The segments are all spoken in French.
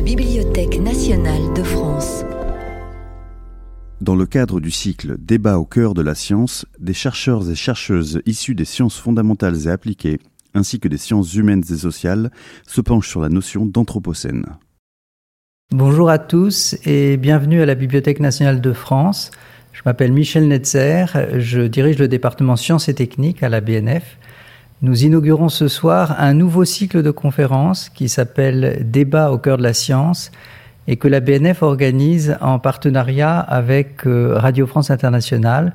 la Bibliothèque nationale de France. Dans le cadre du cycle Débat au cœur de la science, des chercheurs et chercheuses issus des sciences fondamentales et appliquées, ainsi que des sciences humaines et sociales, se penchent sur la notion d'anthropocène. Bonjour à tous et bienvenue à la Bibliothèque nationale de France. Je m'appelle Michel Netzer, je dirige le département sciences et techniques à la BNF. Nous inaugurons ce soir un nouveau cycle de conférences qui s'appelle Débat au cœur de la science et que la BNF organise en partenariat avec euh, Radio France Internationale.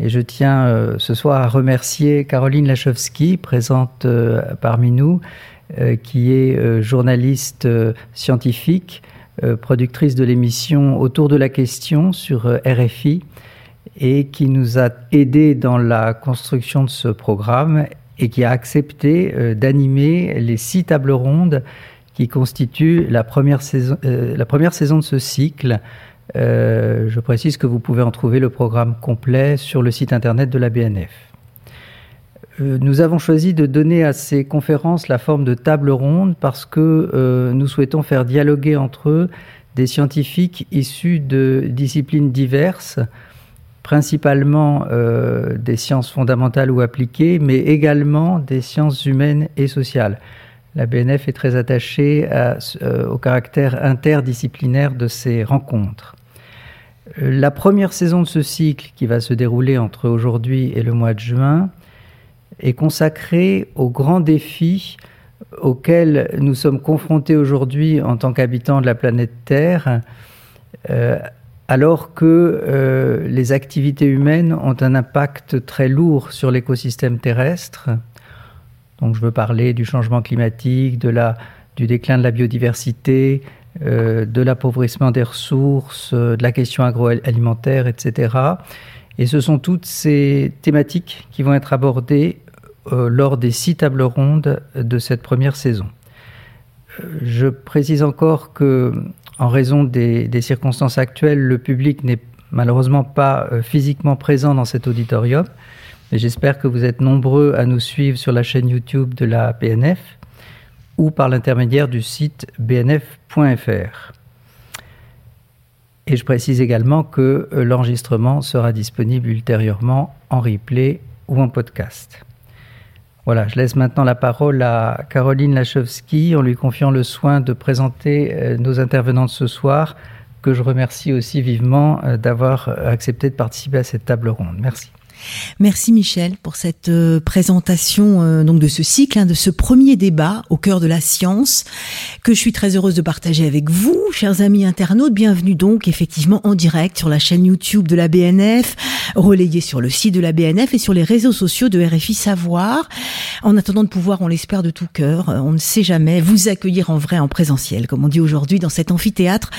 Et je tiens euh, ce soir à remercier Caroline Lachowski, présente euh, parmi nous, qui est journaliste scientifique, productrice de l'émission Autour de la question sur RFI et qui nous a aidés dans la construction de ce programme et qui a accepté d'animer les six tables rondes qui constitue la première saison, euh, de ce cycle. Euh, je précise que vous pouvez en trouver le programme complet sur le site internet de la BNF. Euh, nous avons choisi de donner à ces conférences la forme de table ronde parce que nous souhaitons faire dialoguer entre eux des scientifiques issus de disciplines diverses, principalement des sciences fondamentales ou appliquées, mais également des sciences humaines et sociales la BNF est très attachée euh, au caractère interdisciplinaire de ces rencontres. Euh, la première saison de ce cycle, qui va se dérouler entre aujourd'hui et le mois de juin, est consacrée aux grands défis auxquels nous sommes confrontés aujourd'hui en tant qu'habitants de la planète Terre, euh, alors que les activités humaines ont un impact très lourd sur l'écosystème terrestre, donc je veux parler du changement climatique, de la, du déclin de la biodiversité, euh, de l'appauvrissement des ressources, euh, de la question agroalimentaire, etc. Et ce sont toutes ces thématiques qui vont être abordées euh, lors des six tables rondes de cette première saison. Je précise encore que, en raison des, circonstances actuelles, le public n'est malheureusement pas physiquement présent dans cet auditorium. J'espère que vous êtes nombreux à nous suivre sur la chaîne YouTube de la BNF ou par l'intermédiaire du site bnf.fr. Et je précise également que euh, l'enregistrement sera disponible ultérieurement en replay ou en podcast. Voilà, je laisse maintenant la parole à Caroline Lachowski en lui confiant le soin de présenter euh, nos intervenants de ce soir, que je remercie aussi vivement euh, d'avoir accepté de participer à cette table ronde. Merci. Merci Michel pour cette euh, présentation euh, donc de ce cycle, hein, de ce premier débat au cœur de la science que je suis très heureuse de partager avec vous, chers amis internautes. Bienvenue donc effectivement en direct sur la chaîne YouTube de la BNF, relayée sur le site de la BNF et sur les réseaux sociaux de RFI Savoir. En attendant de pouvoir, on l'espère de tout cœur, euh, on ne sait jamais, vous accueillir en vrai, en présentiel, comme on dit aujourd'hui dans cet amphithéâtre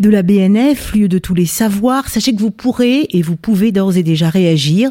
de la BNF, lieu de tous les savoirs. Sachez que vous pourrez et vous pouvez d'ores et déjà réagir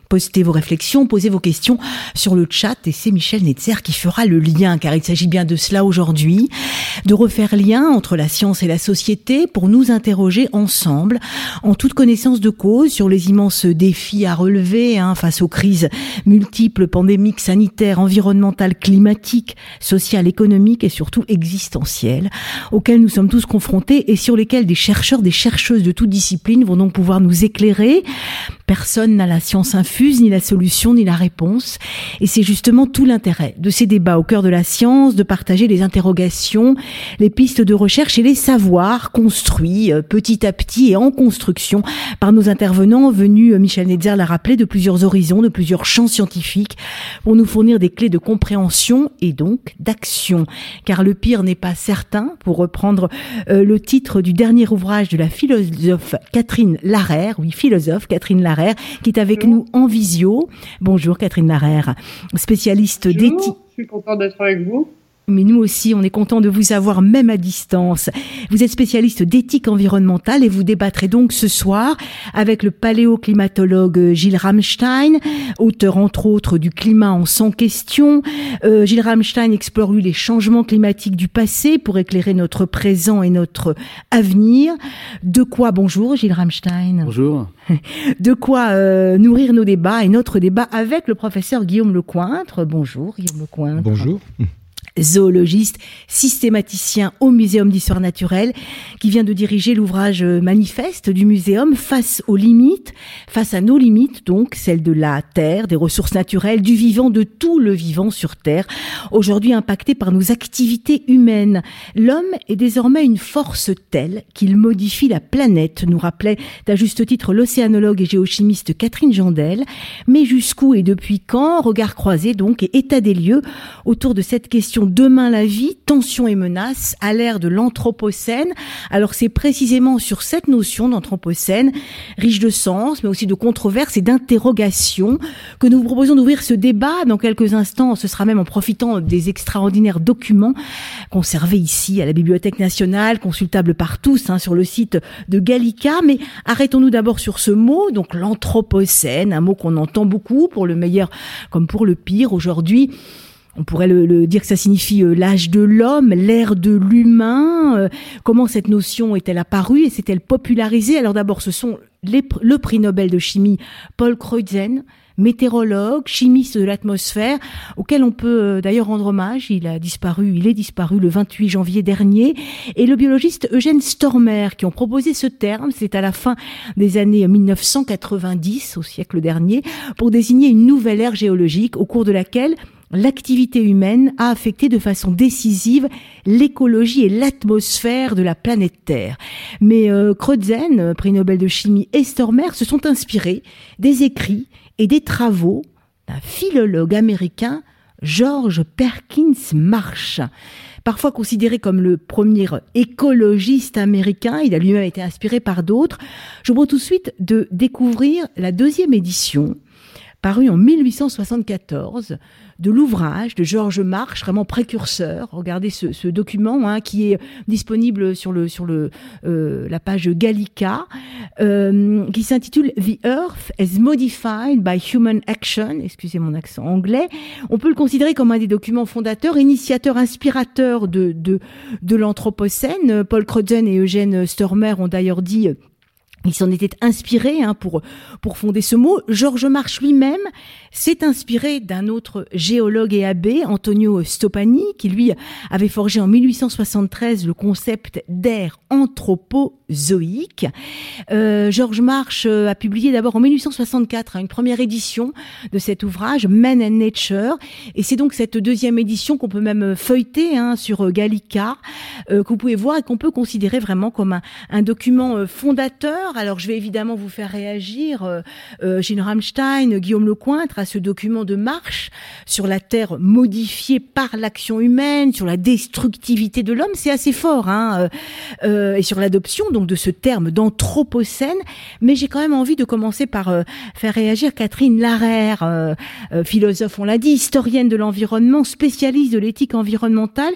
Postez vos réflexions, posez vos questions sur le chat et c'est Michel Netzer qui fera le lien car il s'agit bien de cela aujourd'hui, de refaire lien entre la science et la société pour nous interroger ensemble en toute connaissance de cause sur les immenses défis à relever hein, face aux crises multiples, pandémiques, sanitaires, environnementales, climatiques, sociales, économiques et surtout existentielles auxquelles nous sommes tous confrontés et sur lesquels des chercheurs, des chercheuses de toute discipline vont donc pouvoir nous éclairer. Personne n'a la science infuse ni la solution, ni la réponse. Et c'est justement tout l'intérêt de ces débats au cœur de la science, de partager les interrogations, les pistes de recherche et les savoirs construits euh, petit à petit et en construction par nos intervenants venus, euh, Michel Netzer l'a rappelé, de plusieurs horizons, de plusieurs champs scientifiques, pour nous fournir des clés de compréhension et donc d'action. Car le pire n'est pas certain, pour reprendre euh, le titre du dernier ouvrage de la philosophe Catherine Larère, oui, philosophe Catherine Larère, qui est avec nous en visio. Bonjour Catherine Larère, spécialiste d'éthique. Je suis contente d'être avec vous mais nous aussi, on est content de vous avoir même à distance. Vous êtes spécialiste d'éthique environnementale et vous débattrez donc ce soir avec le paléoclimatologue Gilles Ramstein, auteur entre autres du Climat en 100 questions. Euh, Gilles Ramstein explore lui les changements climatiques du passé pour éclairer notre présent et notre avenir. De quoi, bonjour Gilles Ramstein. Bonjour. De quoi euh, nourrir nos débats et notre débat avec le professeur Guillaume Lecointre. Bonjour Guillaume Lecointre. Bonjour. Zoologiste, systématicien au Muséum d'histoire naturelle, qui vient de diriger l'ouvrage manifeste du muséum face aux limites, face à nos limites, donc celles de la Terre, des ressources naturelles, du vivant, de tout le vivant sur Terre, aujourd'hui impacté par nos activités humaines. L'homme est désormais une force telle qu'il modifie la planète, nous rappelait à juste titre l'océanologue et géochimiste Catherine Jandel. Mais jusqu'où et depuis quand? Regard croisé donc et état des lieux autour de cette question Demain la vie, tension et menaces à l'ère de l'anthropocène. Alors c'est précisément sur cette notion d'anthropocène, riche de sens, mais aussi de controverses et d'interrogations, que nous vous proposons d'ouvrir ce débat dans quelques instants. Ce sera même en profitant des extraordinaires documents conservés ici à la Bibliothèque nationale, consultables par tous hein, sur le site de Gallica. Mais arrêtons-nous d'abord sur ce mot, donc l'anthropocène, un mot qu'on entend beaucoup pour le meilleur comme pour le pire aujourd'hui. On pourrait le, dire que ça signifie euh, l'âge de l'homme, l'ère de l'humain. Euh, comment cette notion est-elle apparue et s'est-elle popularisée? Alors d'abord, ce sont le prix Nobel de chimie Paul Crutzen, météorologue, chimiste de l'atmosphère, auquel on peut euh, d'ailleurs rendre hommage. Il a disparu, il est disparu le 28 janvier dernier. Et le biologiste Eugène Stormer, qui ont proposé ce terme, c'est à la fin des années 1990, au siècle dernier, pour désigner une nouvelle ère géologique au cours de laquelle l'activité humaine a affecté de façon décisive l'écologie et l'atmosphère de la planète Terre. Mais euh, prix Nobel de chimie, et Stormer se sont inspirés des écrits et des travaux d'un philologue américain, George Perkins Marsh. Parfois considéré comme le premier écologiste américain, il a lui-même été inspiré par d'autres. Je vous tout de suite de découvrir la deuxième édition, parue en 1874 de l'ouvrage de Georges March, vraiment précurseur. Regardez ce, document hein, qui est disponible sur le sur le euh, la page Gallica, euh, qui s'intitule The Earth as Modified by Human Action. Excusez mon accent anglais. On peut le considérer comme un des documents fondateurs, initiateurs, inspirateurs de de, l'anthropocène. Paul Crutzen et Eugène Stormer ont d'ailleurs dit il s'en était inspiré hein, pour pour fonder ce mot. Georges March lui-même s'est inspiré d'un autre géologue et abbé, Antonio Stopani, qui lui avait forgé en 1873 le concept d'ère anthropozoïque. Euh, Georges March euh, a publié d'abord en 1864 hein, une première édition de cet ouvrage, Men and Nature, et c'est donc cette deuxième édition qu'on peut même feuilleter hein, sur Gallica, euh, que vous pouvez voir et qu'on peut considérer vraiment comme un, un document fondateur. Alors je vais évidemment vous faire réagir, euh, Gilles Rammstein, Guillaume Lecointre, à ce document de marche sur la Terre modifiée par l'action humaine, sur la destructivité de l'homme, c'est assez fort, hein, euh, euh, et sur l'adoption donc de ce terme d'anthropocène. Mais j'ai quand même envie de commencer par euh, faire réagir Catherine Larère, philosophe, on l'a dit, historienne de l'environnement, spécialiste de l'éthique environnementale.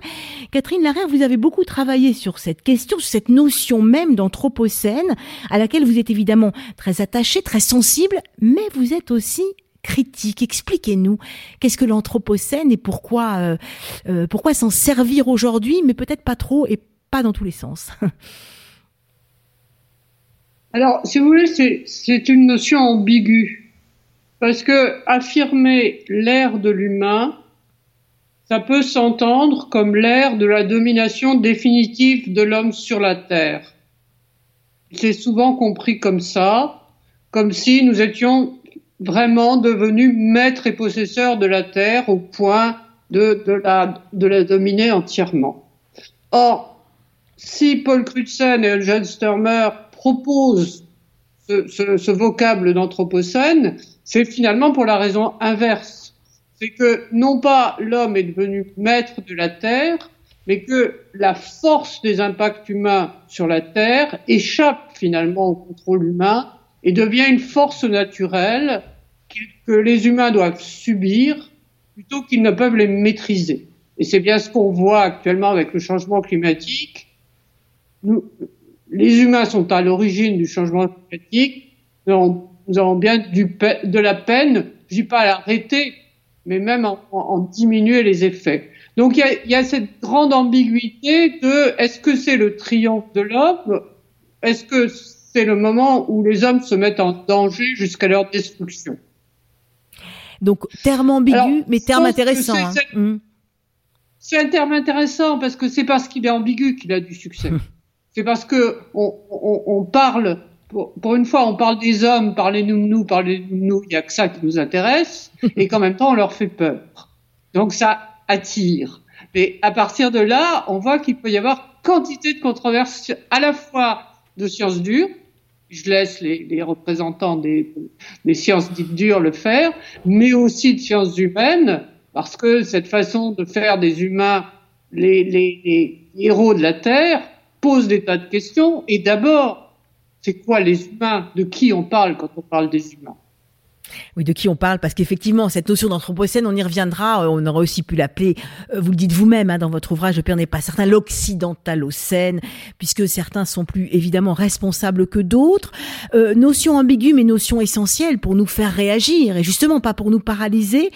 Catherine Larère, vous avez beaucoup travaillé sur cette question, sur cette notion même d'anthropocène, à laquelle vous êtes évidemment très attachée, très sensible, mais vous êtes aussi critique. Expliquez-nous qu'est-ce que l'anthropocène et pourquoi euh, euh, pourquoi s'en servir aujourd'hui, mais peut-être pas trop et pas dans tous les sens. Alors, si vous voulez, c'est une notion ambiguë parce que affirmer l'ère de l'humain, ça peut s'entendre comme l'ère de la domination définitive de l'homme sur la Terre. C'est souvent compris comme ça, comme si nous étions vraiment devenu maître et possesseur de la terre au point de, de, la, de la dominer entièrement. Or, si Paul Crutzen et Eugene Sturmer proposent ce, ce, ce vocable d'anthropocène, c'est finalement pour la raison inverse. C'est que non pas l'homme est devenu maître de la terre, mais que la force des impacts humains sur la terre échappe finalement au contrôle humain et devient une force naturelle que les humains doivent subir plutôt qu'ils ne peuvent les maîtriser. Et c'est bien ce qu'on voit actuellement avec le changement climatique. Nous, les humains sont à l'origine du changement climatique. Nous avons, bien de la peine, je dis pas à l'arrêter, mais même en, en, diminuer les effets. Donc il y a, il y a cette grande ambiguïté de est-ce que c'est le triomphe de l'homme? Est-ce que c'est le moment où les hommes se mettent en danger jusqu'à leur destruction. Donc terme ambigu, mais terme intéressant. Hein. Mmh. c'est un terme intéressant parce que c'est parce qu'il est ambigu qu'il a du succès. c'est parce que on, on, on parle, pour, pour, une fois, on parle des hommes, parlez-nous parlez-nous il n'y a que ça qui nous intéresse, et qu'en même temps, on leur fait peur. Donc ça attire. Mais à partir de là, on voit qu'il peut y avoir quantité de controverses à la fois de sciences dures, je laisse les, représentants des, sciences dites dures le faire, mais aussi de sciences humaines, parce que cette façon de faire des humains les héros de la Terre pose des tas de questions. Et d'abord, c'est quoi les humains? De qui on parle quand on parle des humains? Oui, de qui on parle Parce qu'effectivement, cette notion d'anthropocène, on y reviendra. Euh, on aurait aussi pu l'appeler, euh, vous le dites vous-même hein, dans votre ouvrage, Le Père n'est pas certain, l'occidentalocène, puisque certains sont plus évidemment responsables que d'autres. Euh, notion ambiguë, mais notion essentielle pour nous faire réagir, et justement pas pour nous paralyser.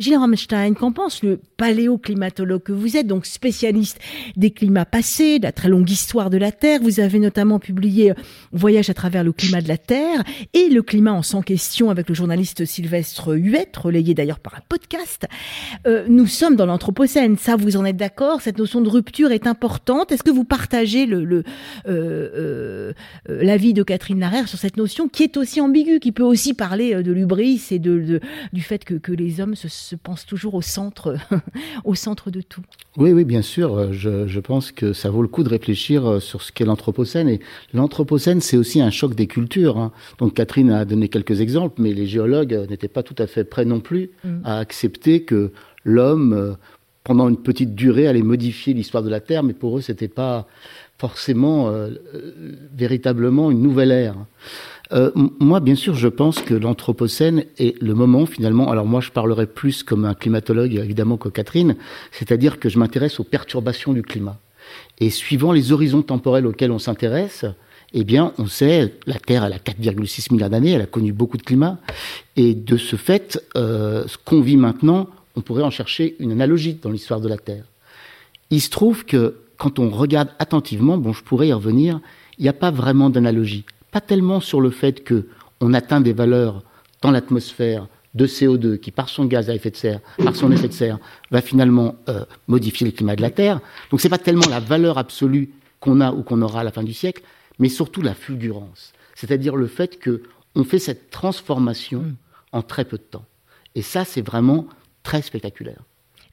Gilles Rammstein, qu'en pense le paléoclimatologue que vous êtes, donc spécialiste des climats passés, de la très longue histoire de la Terre? Vous avez notamment publié Voyage à travers le climat de la Terre et le climat en sans question avec le Sylvestre Huette, relayé d'ailleurs par un podcast. Euh, nous sommes dans l'Anthropocène, ça vous en êtes d'accord? Cette notion de rupture est importante. Est-ce que vous partagez euh, euh, l'avis de Catherine Larère sur cette notion qui est aussi ambiguë, qui peut aussi parler de l'ubris et de, du fait que, les hommes se, se, pensent toujours au centre, au centre de tout? Oui, oui, bien sûr. Je, je pense que ça vaut le coup de réfléchir sur ce qu'est l'Anthropocène. Et l'Anthropocène, c'est aussi un choc des cultures. Hein. Donc Catherine a donné quelques exemples, mais les géologues n'étaient pas tout à fait prêts non plus mm. à accepter que l'homme, euh, pendant une petite durée, allait modifier l'histoire de la Terre, mais pour eux, c'était pas forcément euh, euh, véritablement une nouvelle ère. moi, bien sûr, je pense que l'Anthropocène est le moment finalement. Alors moi, je parlerai plus comme un climatologue évidemment que Catherine, c'est-à-dire que je m'intéresse aux perturbations du climat. Et suivant les horizons temporels auxquels on s'intéresse, eh bien, on sait, la Terre, elle a 4,6 milliards d'années, elle a connu beaucoup de climats, et de ce fait, euh, ce qu'on vit maintenant, on pourrait en chercher une analogie dans l'histoire de la Terre. Il se trouve que quand on regarde attentivement, bon, je pourrais y revenir, il n'y a pas vraiment d'analogie. Pas tellement sur le fait que on atteint des valeurs dans l'atmosphère de CO2 qui, par son gaz à effet de serre, par son effet de serre, va finalement euh, modifier le climat de la Terre. Donc c'est pas tellement la valeur absolue qu'on a ou qu'on aura à la fin du siècle, mais surtout la fulgurance, c'est-à-dire le fait que on fait cette transformation mm. en très peu de temps. Et ça, c'est vraiment très spectaculaire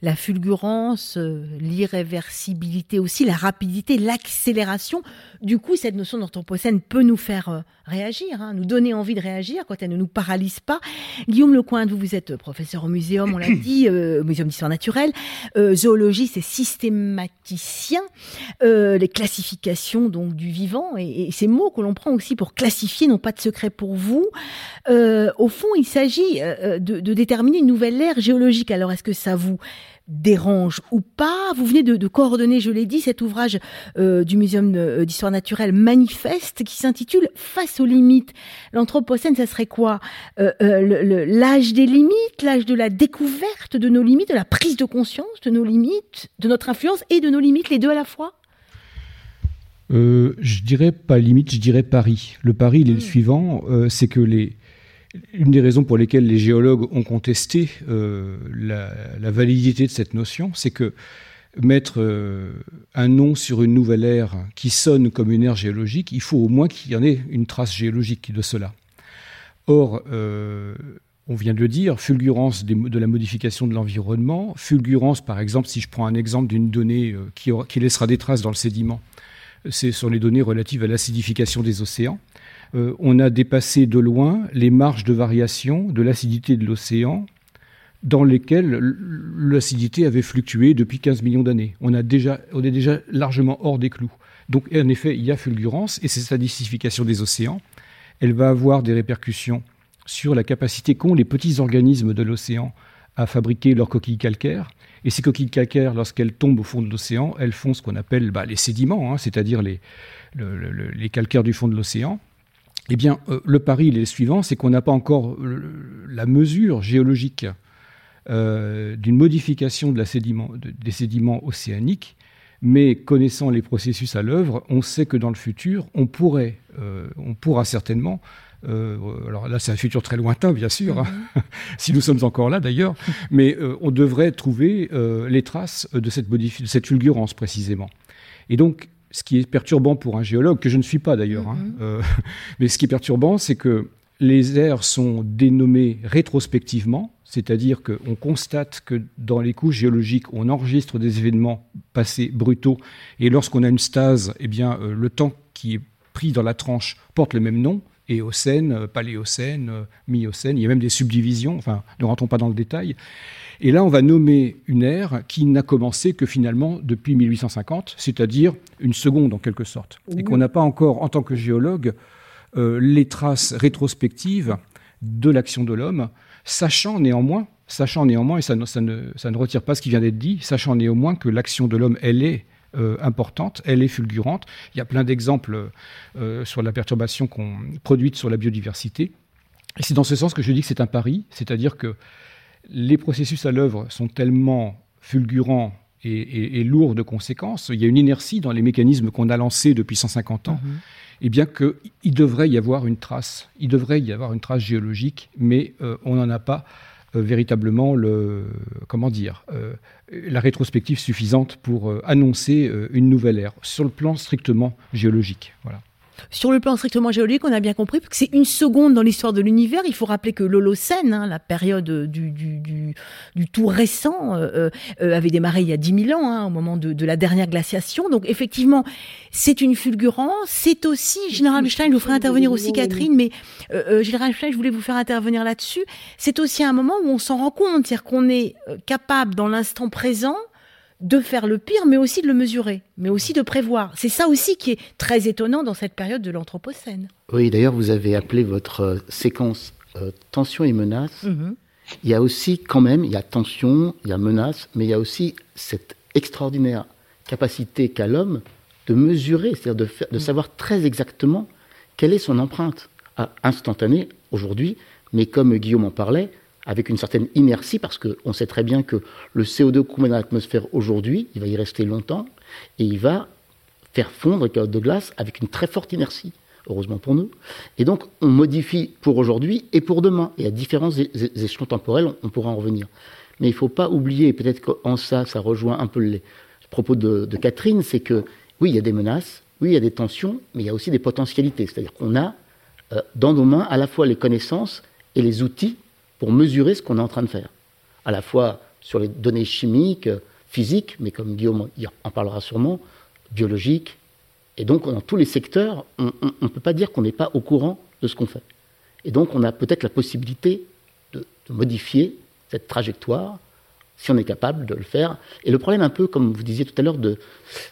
la fulgurance, euh, l'irréversibilité aussi, la rapidité, l'accélération. Du coup, cette notion d'anthropocène peut nous faire euh, réagir, hein, nous donner envie de réagir quand elle ne nous paralyse pas. Guillaume Lecointe, vous, vous êtes professeur au muséum, on l'a dit, euh, au muséum d'histoire naturelle, zoologiste et systématicien, les classifications donc du vivant et, ces mots que l'on prend aussi pour classifier n'ont pas de secret pour vous. au fond, il s'agit de, de déterminer une nouvelle ère géologique. Alors, est-ce que ça vous dérange ou pas. Vous venez de, coordonner, je l'ai dit, cet ouvrage euh, du Muséum euh, d'histoire naturelle manifeste qui s'intitule Face aux limites. L'Anthropocène, ça serait quoi? Euh, L'âge des limites, l'âge de la découverte de nos limites, de la prise de conscience de nos limites, de notre influence et de nos limites, les deux à la fois? Je dirais pas limite, je dirais pari. Le pari, il est le hmm. suivant, c'est que les une des raisons pour lesquelles les géologues ont contesté euh, la, validité de cette notion, c'est que mettre euh, un nom sur une nouvelle ère qui sonne comme une ère géologique, il faut au moins qu'il y en ait une trace géologique de cela. Or, euh, on vient de le dire, fulgurance de la modification de l'environnement, fulgurance par exemple, si je prends un exemple d'une donnée qui, qui laissera des traces dans le sédiment, c'est sur les données relatives à l'acidification des océans. Euh, on a dépassé de loin les marges de variation de l'acidité de l'océan dans lesquelles l'acidité avait fluctué depuis 15 millions d'années. On, est déjà largement hors des clous. Donc en effet, il y a fulgurance et cette acidification des océans, elle va avoir des répercussions sur la capacité qu'ont les petits organismes de l'océan à fabriquer leurs coquilles calcaires. Et ces coquilles calcaires, lorsqu'elles tombent au fond de l'océan, elles font ce qu'on appelle bah, les sédiments, hein, c'est-à-dire les calcaires du fond de l'océan. Eh bien, euh, le pari, il est le suivant, c'est qu'on n'a pas encore la mesure géologique euh, d'une modification de la sédiment, des sédiments océaniques Mais connaissant les processus à l'œuvre, on sait que dans le futur, on pourrait, euh, on pourra certainement euh, alors là, c'est un futur très lointain, bien sûr, hein, mhm. si nous sommes encore là d'ailleurs, mais euh, on devrait trouver les traces de cette, de cette fulgurance précisément. Et donc, ce qui est perturbant pour un géologue, que je ne suis pas d'ailleurs, hein, mhm. mais ce qui est perturbant, c'est que les aires sont dénommées rétrospectivement, c'est-à-dire qu'on constate que dans les couches géologiques, on enregistre des événements passés brutaux, et lorsqu'on a une stase, eh bien, euh, le temps qui est pris dans la tranche porte le même nom, Éocène, euh, Paléocène, euh, Miocène, il y a même des subdivisions, enfin, ne rentrons pas dans le détail. Et là, on va nommer une ère qui n'a commencé que finalement depuis 1850, c'est-à-dire une seconde en quelque sorte, et qu'on n'a pas encore, en tant que géologue, euh, les traces rétrospectives de l'action de l'homme, sachant néanmoins, sachant néanmoins, et ça ne, ça, ne, retire pas ce qui vient d'être dit, sachant néanmoins que l'action de l'homme, elle est euh, importante, elle est fulgurante. Il y a plein d'exemples euh, sur la perturbation qu'on produite sur la biodiversité. Et c'est dans ce sens que je dis que c'est un pari, c'est-à-dire que les processus à l'œuvre sont tellement fulgurants et, lourds de conséquences. Il y a une inertie dans les mécanismes qu'on a lancés depuis 150 ans. Mm-hmm eh bien qu'il devrait y avoir une trace, il devrait y avoir une trace géologique, mais euh, on n'en a pas véritablement le, comment dire, euh, la rétrospective suffisante pour annoncer une nouvelle ère sur le plan strictement géologique. Sur le plan strictement géologique, on a bien compris que c'est une seconde dans l'histoire de l'univers. Il faut rappeler que l'Holocène, hein, la période du, du, du, du tout récent, euh, euh, avait démarré il y a 10 000 ans, hein, au moment de, de, la dernière glaciation. Donc effectivement, c'est une fulgurance. C'est aussi, Général Stein, je vous ferai intervenir aussi Catherine, mais euh, euh Général Stein, je voulais vous faire intervenir là-dessus. C'est aussi un moment où on s'en rend compte, c'est-à-dire qu'on est capable dans l'instant présent de faire le pire, mais aussi de le mesurer, mais aussi de prévoir. C'est ça aussi qui est très étonnant dans cette période de l'Anthropocène. Oui, d'ailleurs, vous avez appelé votre euh, séquence euh, tension et menace. Mhm. Il y a aussi quand même, il y a tension, il y a menace, mais il y a aussi cette extraordinaire capacité qu'a l'homme de mesurer, c'est-à-dire de, de, mhm. savoir très exactement quelle est son empreinte instantanée aujourd'hui, mais comme Guillaume en parlait, avec une certaine inertie, parce qu'on sait très bien que le CO2 qu'on met dans l'atmosphère aujourd'hui, il va y rester longtemps, et il va faire fondre les carottes de glace avec une très forte inertie, heureusement pour nous. Et donc, on modifie pour aujourd'hui et pour demain. Et à différents échelons temporels, on, pourra en revenir. Mais il ne faut pas oublier, peut-être qu'en ça, ça rejoint un peu les propos de, Catherine, c'est que oui, il y a des menaces, oui, il y a des tensions, mais il y a aussi des potentialités. C'est-à-dire qu'on a euh, dans nos mains à la fois les connaissances et les outils pour mesurer ce qu'on est en train de faire. À la fois sur les données chimiques, physiques, mais comme Guillaume en parlera sûrement, biologiques. Et donc, dans tous les secteurs, on ne peut pas dire qu'on n'est pas au courant de ce qu'on fait. Et donc, on a peut-être la possibilité de, modifier cette trajectoire si on est capable de le faire. Et le problème, un peu comme vous disiez tout à l'heure,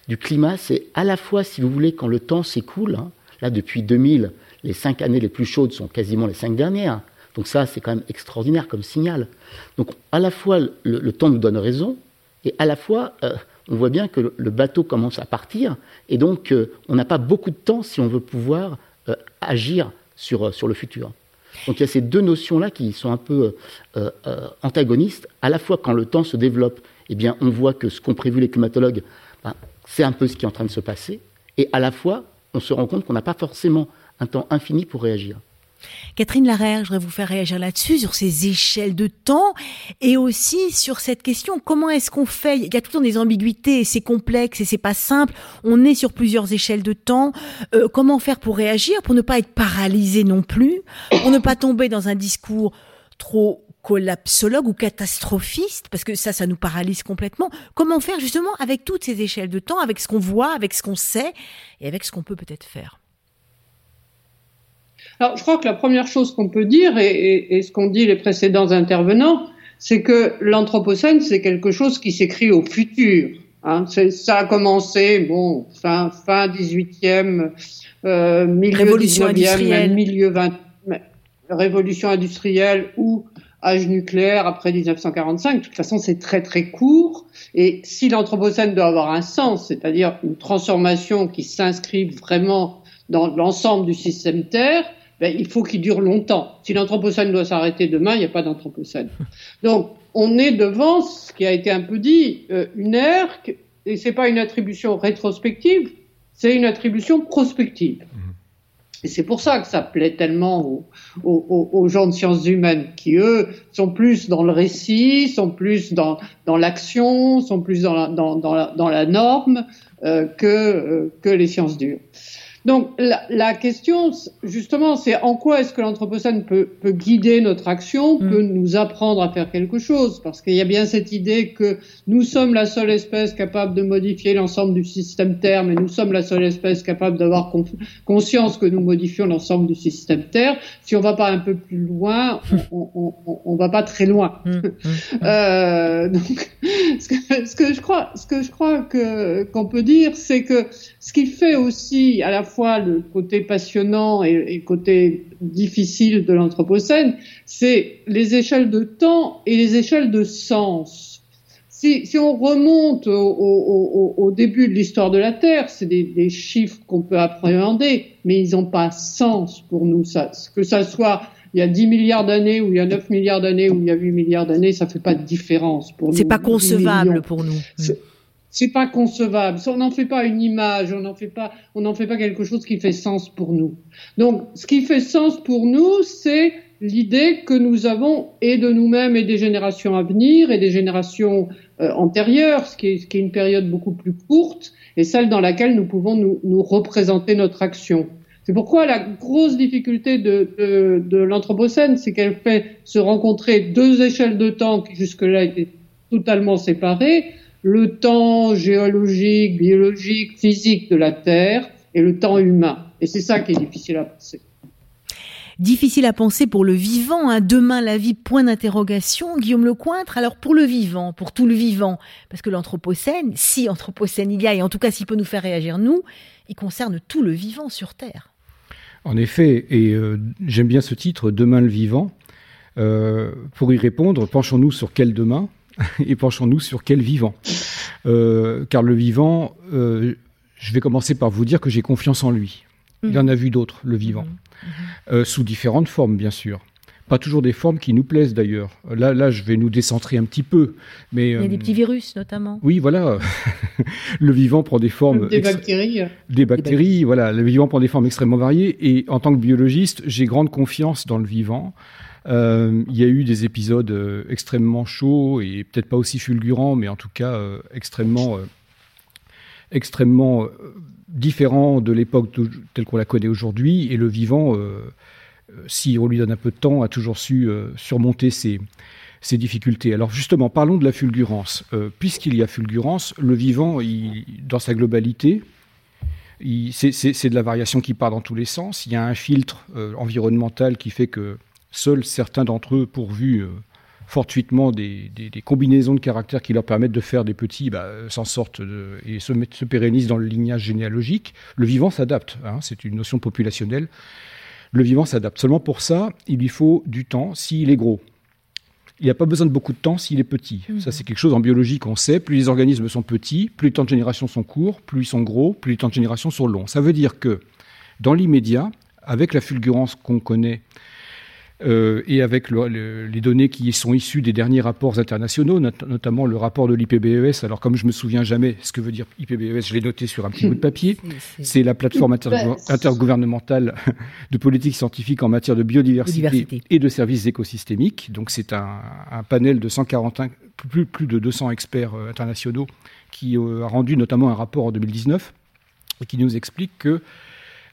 du climat, c'est à la fois, si vous voulez, quand le temps s'écoule, hein, là, depuis 2000, les cinq années les plus chaudes sont quasiment les cinq dernières, donc ça, c'est quand même extraordinaire comme signal. Donc à la fois, le, temps nous donne raison, et à la fois, euh, on voit bien que le, bateau commence à partir, et donc euh, on n'a pas beaucoup de temps si on veut pouvoir euh, agir sur, le futur. Donc il y a ces deux notions-là qui sont un peu antagonistes. À la fois, quand le temps se développe, eh bien, on voit que ce qu'ont prévu les climatologues, ben, c'est un peu ce qui est en train de se passer. Et à la fois, on se rend compte qu'on n'a pas forcément un temps infini pour réagir. Catherine Larère, je voudrais vous faire réagir là-dessus, sur ces échelles de temps et aussi sur cette question, comment est-ce qu'on fait? Il y a tout le temps des ambiguïtés, c'est complexe et c'est pas simple. On est sur plusieurs échelles de temps. Euh, comment faire pour réagir, pour ne pas être paralysé non plus, pour ne pas tomber dans un discours trop collapsologue ou catastrophiste, parce que ça, ça nous paralyse complètement. Comment faire justement avec toutes ces échelles de temps, avec ce qu'on voit, avec ce qu'on sait et avec ce qu'on peut peut-être faire? Alors, je crois que la première chose qu'on peut dire, et, ce qu'ont dit les précédents intervenants, c'est que l'Anthropocène, c'est quelque chose qui s'écrit au futur. Hein. Ça a commencé, bon, fin, fin 18e, euh, milieu révolution 19e, milieu 20 révolution industrielle ou âge nucléaire après 1945. De toute façon, c'est très très court. Et si l'Anthropocène doit avoir un sens, c'est-à-dire une transformation qui s'inscrive vraiment dans l'ensemble du système Terre, ben, il faut qu'il dure longtemps. Si l'Anthropocène doit s'arrêter demain, il n'y a pas d'Anthropocène. Donc, on est devant ce qui a été un peu dit, euh, une ère et c'est pas une attribution rétrospective, c'est une attribution prospective. Mmh. Et c'est pour ça que ça plaît tellement aux, gens de sciences humaines, qui eux sont plus dans le récit, sont plus dans, dans l'action, sont plus dans la, dans, dans la, dans la norme euh, que, euh, que les sciences dures. Donc la, la, question, justement, c'est en quoi est-ce que l'anthropocène peut, peut, guider notre action, mm. peut nous apprendre à faire quelque chose, parce qu'il y a bien cette idée que nous sommes la seule espèce capable de modifier l'ensemble du système Terre, mais nous sommes la seule espèce capable d'avoir conscience que nous modifions l'ensemble du système Terre. Si on va pas un peu plus loin, on, on, on, on va pas très loin. Mm. Mm. euh, donc, ce que, ce que, je crois, ce que je crois que qu'on peut dire, c'est que ce qui fait aussi à la fois le côté passionnant et, le côté difficile de l'Anthropocène, c'est les échelles de temps et les échelles de sens. Si, si on remonte au, au, au, début de l'histoire de la Terre, c'est des, des, chiffres qu'on peut appréhender, mais ils n'ont pas sens pour nous. Ça, que ça soit il y a 10 milliards d'années ou il y a 9 milliards d'années ou il y a 8 milliards d'années, ça fait pas de différence pour nous. C'est pas concevable pour nous c'est pas concevable. On n'en fait pas une image, on n'en fait pas, on n'en fait pas quelque chose qui fait sens pour nous. Donc, ce qui fait sens pour nous, c'est l'idée que nous avons et de nous-mêmes et des générations à venir et des générations euh, antérieures, ce qui, est, ce qui, est, une période beaucoup plus courte et celle dans laquelle nous pouvons nous, nous représenter notre action. C'est pourquoi la grosse difficulté de, de, de l'Anthropocène, c'est qu'elle fait se rencontrer deux échelles de temps qui jusque-là étaient totalement séparées, le temps géologique, biologique, physique de la Terre et le temps humain. Et c'est ça qui est difficile à penser. Difficile à penser pour le vivant, hein. demain la vie, point d'interrogation. Guillaume Lecointre, alors pour le vivant, pour tout le vivant, parce que l'Anthropocène, si Anthropocène il y a, et en tout cas s'il peut nous faire réagir nous, il concerne tout le vivant sur Terre. En effet, et euh, j'aime bien ce titre, Demain le vivant. Euh, pour y répondre, penchons-nous sur quel demain? et penchons-nous sur quel vivant. Euh, car le vivant, euh, je vais commencer par vous dire que j'ai confiance en lui. Il en a vu d'autres, le vivant, mhm. Euh, sous différentes formes, bien sûr. Pas toujours des formes qui nous plaisent d'ailleurs. Là, là, je vais nous décentrer un petit peu. Mais, Il y a des petits virus notamment. Oui, voilà. le vivant prend des formes. Des bactéries. Des bactéries, voilà. Le vivant prend des formes extrêmement variées. Et en tant que biologiste, j'ai grande confiance dans le vivant. Euh, il y a eu des épisodes euh, extrêmement chauds et peut-être pas aussi fulgurants, mais en tout cas euh, extrêmement, extrêmement différents de l'époque telle qu'on la connaît aujourd'hui. Et le vivant, si on lui donne un peu de temps, a toujours su surmonter ces, ces difficultés. Alors justement, parlons de la fulgurance. Puisqu'il y a fulgurance, le vivant, dans sa globalité, c'est de la variation qui part dans tous les sens. Il y a un filtre environnemental qui fait que Seuls certains d'entre eux, pourvus euh, fortuitement des, combinaisons de caractères qui leur permettent de faire des petits, bah, s'en sortent et se, se, pérennisent dans le lignage généalogique. Le vivant s'adapte, hein, c'est une notion populationnelle. Le vivant s'adapte. Seulement pour ça, il lui faut du temps s'il est gros. Il n'y a pas besoin de beaucoup de temps s'il est petit. Mmh. Ça, c'est quelque chose en biologie qu'on sait. Plus les organismes sont petits, plus les temps de génération sont courts, plus ils sont gros, plus les temps de génération sont longs. Ça veut dire que, dans l'immédiat, avec la fulgurance qu'on connaît euh, et avec les données qui sont issues des derniers rapports internationaux, notamment le rapport de l'IPBES. Alors, comme je me souviens jamais ce que veut dire IPBES, je l'ai noté sur un petit bout de papier. C'est la plateforme intergouvernementale de politique scientifique en matière de biodiversité, et de services écosystémiques. Donc, c'est un, panel de 141, plus, plus de 200 experts euh, internationaux qui euh, a rendu notamment un rapport en 2019 et qui nous explique que